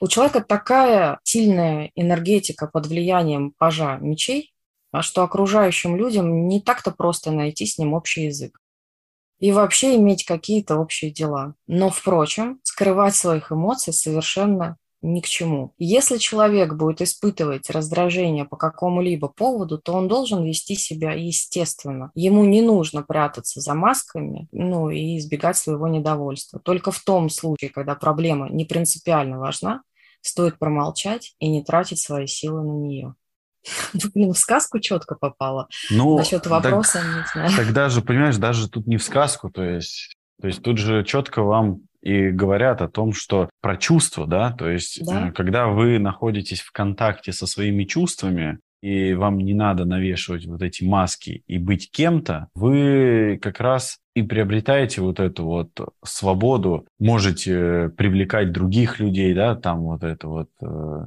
У человека такая сильная энергетика под влиянием пажа мечей, а что окружающим людям не так-то просто найти с ним общий язык и вообще иметь какие-то общие дела. Но, впрочем, скрывать своих эмоций совершенно ни к чему. Если человек будет испытывать раздражение по какому-либо поводу, то он должен вести себя естественно. Ему не нужно прятаться за масками, ну и избегать своего недовольства. Только в том случае, когда проблема не принципиально важна, стоит промолчать и не тратить свои силы на нее. *laughs* Блин, в сказку четко попало. Ну, Насчет вопроса, так, не знаю. Тогда же, понимаешь, даже тут не в сказку, то есть, то есть тут же четко вам и говорят о том, что про чувства, да, то есть да. Э, когда вы находитесь в контакте со своими чувствами, и вам не надо навешивать вот эти маски и быть кем-то, вы как раз и приобретаете вот эту вот свободу, можете привлекать других людей, да, там вот это вот, э,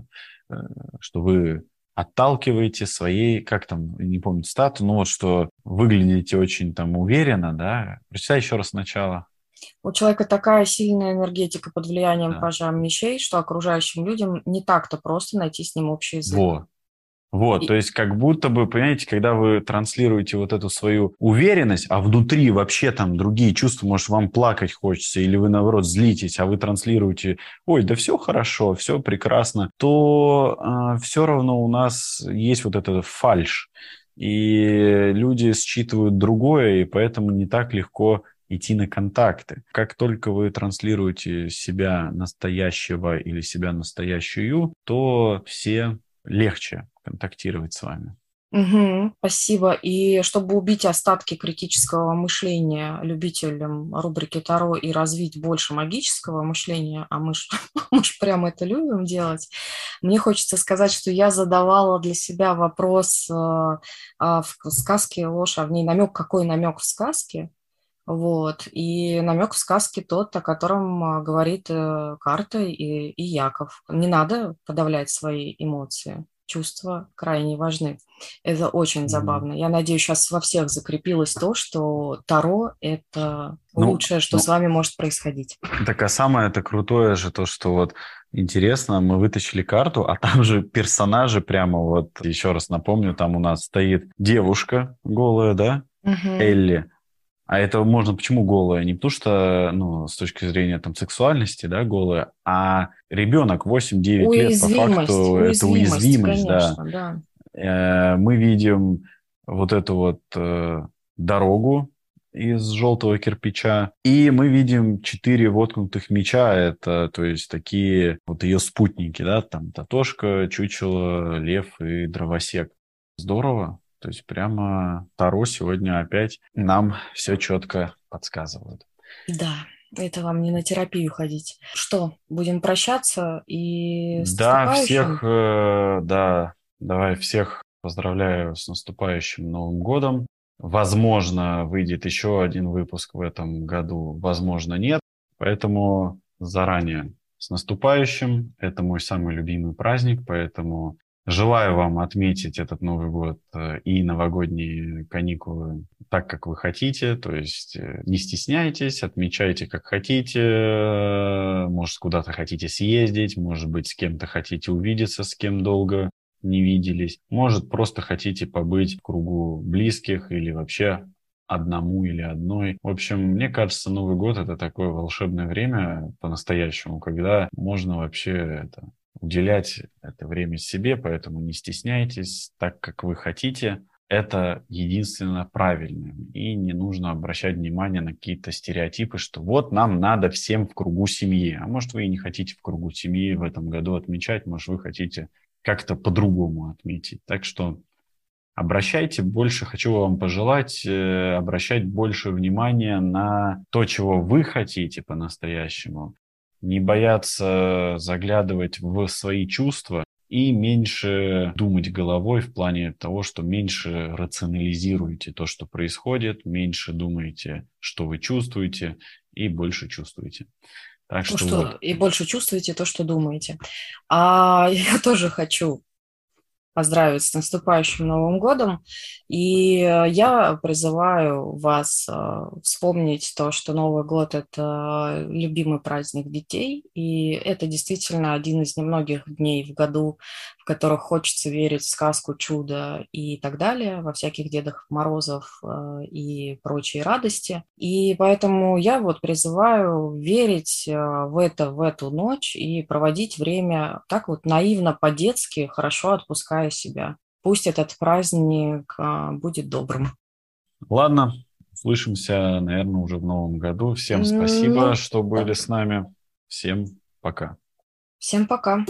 э, что вы отталкиваете своей, как там, не помню стату, но вот что выглядите очень там уверенно, да. Прочитай еще раз сначала. У человека такая сильная энергетика под влиянием да. пажа мечей, что окружающим людям не так-то просто найти с ним общий язык. Вот. Вот, и... то есть как будто бы, понимаете, когда вы транслируете вот эту свою уверенность, а внутри вообще там другие чувства, может, вам плакать хочется, или вы, наоборот, злитесь, а вы транслируете, ой, да все хорошо, все прекрасно, то э, все равно у нас есть вот этот фальш, и люди считывают другое, и поэтому не так легко идти на контакты. Как только вы транслируете себя настоящего или себя настоящую, то все легче контактировать с вами. Угу, спасибо. И чтобы убить остатки критического мышления любителям рубрики Таро и развить больше магического мышления, а мы ж, *laughs* мы это любим делать, мне хочется сказать, что я задавала для себя вопрос э, а в сказке ложь, а в ней намек, какой намек в сказке, вот. И намек в сказке тот, о котором а, говорит э, карта и, и Яков. Не надо подавлять свои эмоции. Чувства крайне важны. Это очень забавно. Я надеюсь, сейчас во всех закрепилось то, что Таро – это ну, лучшее, что ну, с вами может происходить. Так, а самое это крутое же то, что вот интересно, мы вытащили карту, а там же персонажи прямо вот, еще раз напомню, там у нас стоит девушка голая, да, mm-hmm. Элли, а это можно почему голая? Не потому что, ну, с точки зрения там сексуальности, да, голая, а ребенок 8-9 лет по факту уязвимость, это уязвимость, конечно, да. да. Э, мы видим вот эту вот э, дорогу из желтого кирпича. И мы видим четыре воткнутых меча. Это, то есть, такие вот ее спутники, да, там Татошка, Чучело, Лев и Дровосек. Здорово. То есть прямо Таро сегодня опять нам все четко подсказывают. Да, это вам не на терапию ходить. Что, будем прощаться и с Да, всех, э, да, давай всех поздравляю с наступающим Новым годом. Возможно, выйдет еще один выпуск в этом году, возможно, нет. Поэтому заранее с наступающим. Это мой самый любимый праздник, поэтому Желаю вам отметить этот Новый год э, и новогодние каникулы так, как вы хотите. То есть э, не стесняйтесь, отмечайте, как хотите. Может, куда-то хотите съездить, может быть, с кем-то хотите увидеться, с кем долго не виделись. Может, просто хотите побыть в кругу близких или вообще одному или одной. В общем, мне кажется, Новый год это такое волшебное время по-настоящему, когда можно вообще это уделять это время себе, поэтому не стесняйтесь, так как вы хотите. Это единственно правильно. И не нужно обращать внимание на какие-то стереотипы, что вот нам надо всем в кругу семьи. А может, вы и не хотите в кругу семьи в этом году отмечать, может, вы хотите как-то по-другому отметить. Так что обращайте больше, хочу вам пожелать, э, обращать больше внимания на то, чего вы хотите по-настоящему, не бояться заглядывать в свои чувства и меньше думать головой в плане того, что меньше рационализируете то, что происходит, меньше думаете, что вы чувствуете, и больше чувствуете. Так то, что, что вот. и больше чувствуете то, что думаете. А *laughs* я тоже хочу поздравить с наступающим Новым годом. И э, я призываю вас э, вспомнить то, что Новый год – это любимый праздник детей, и это действительно один из немногих дней в году, в которых хочется верить в сказку, чудо и так далее, во всяких Дедах Морозов э, и прочие радости. И поэтому я вот призываю верить в это, в эту ночь и проводить время так вот наивно, по-детски, хорошо отпуская уважая себя. Пусть этот праздник а, будет добрым. Ладно, услышимся, наверное, уже в новом году. Всем спасибо, ну, что были да. с нами. Всем пока. Всем пока.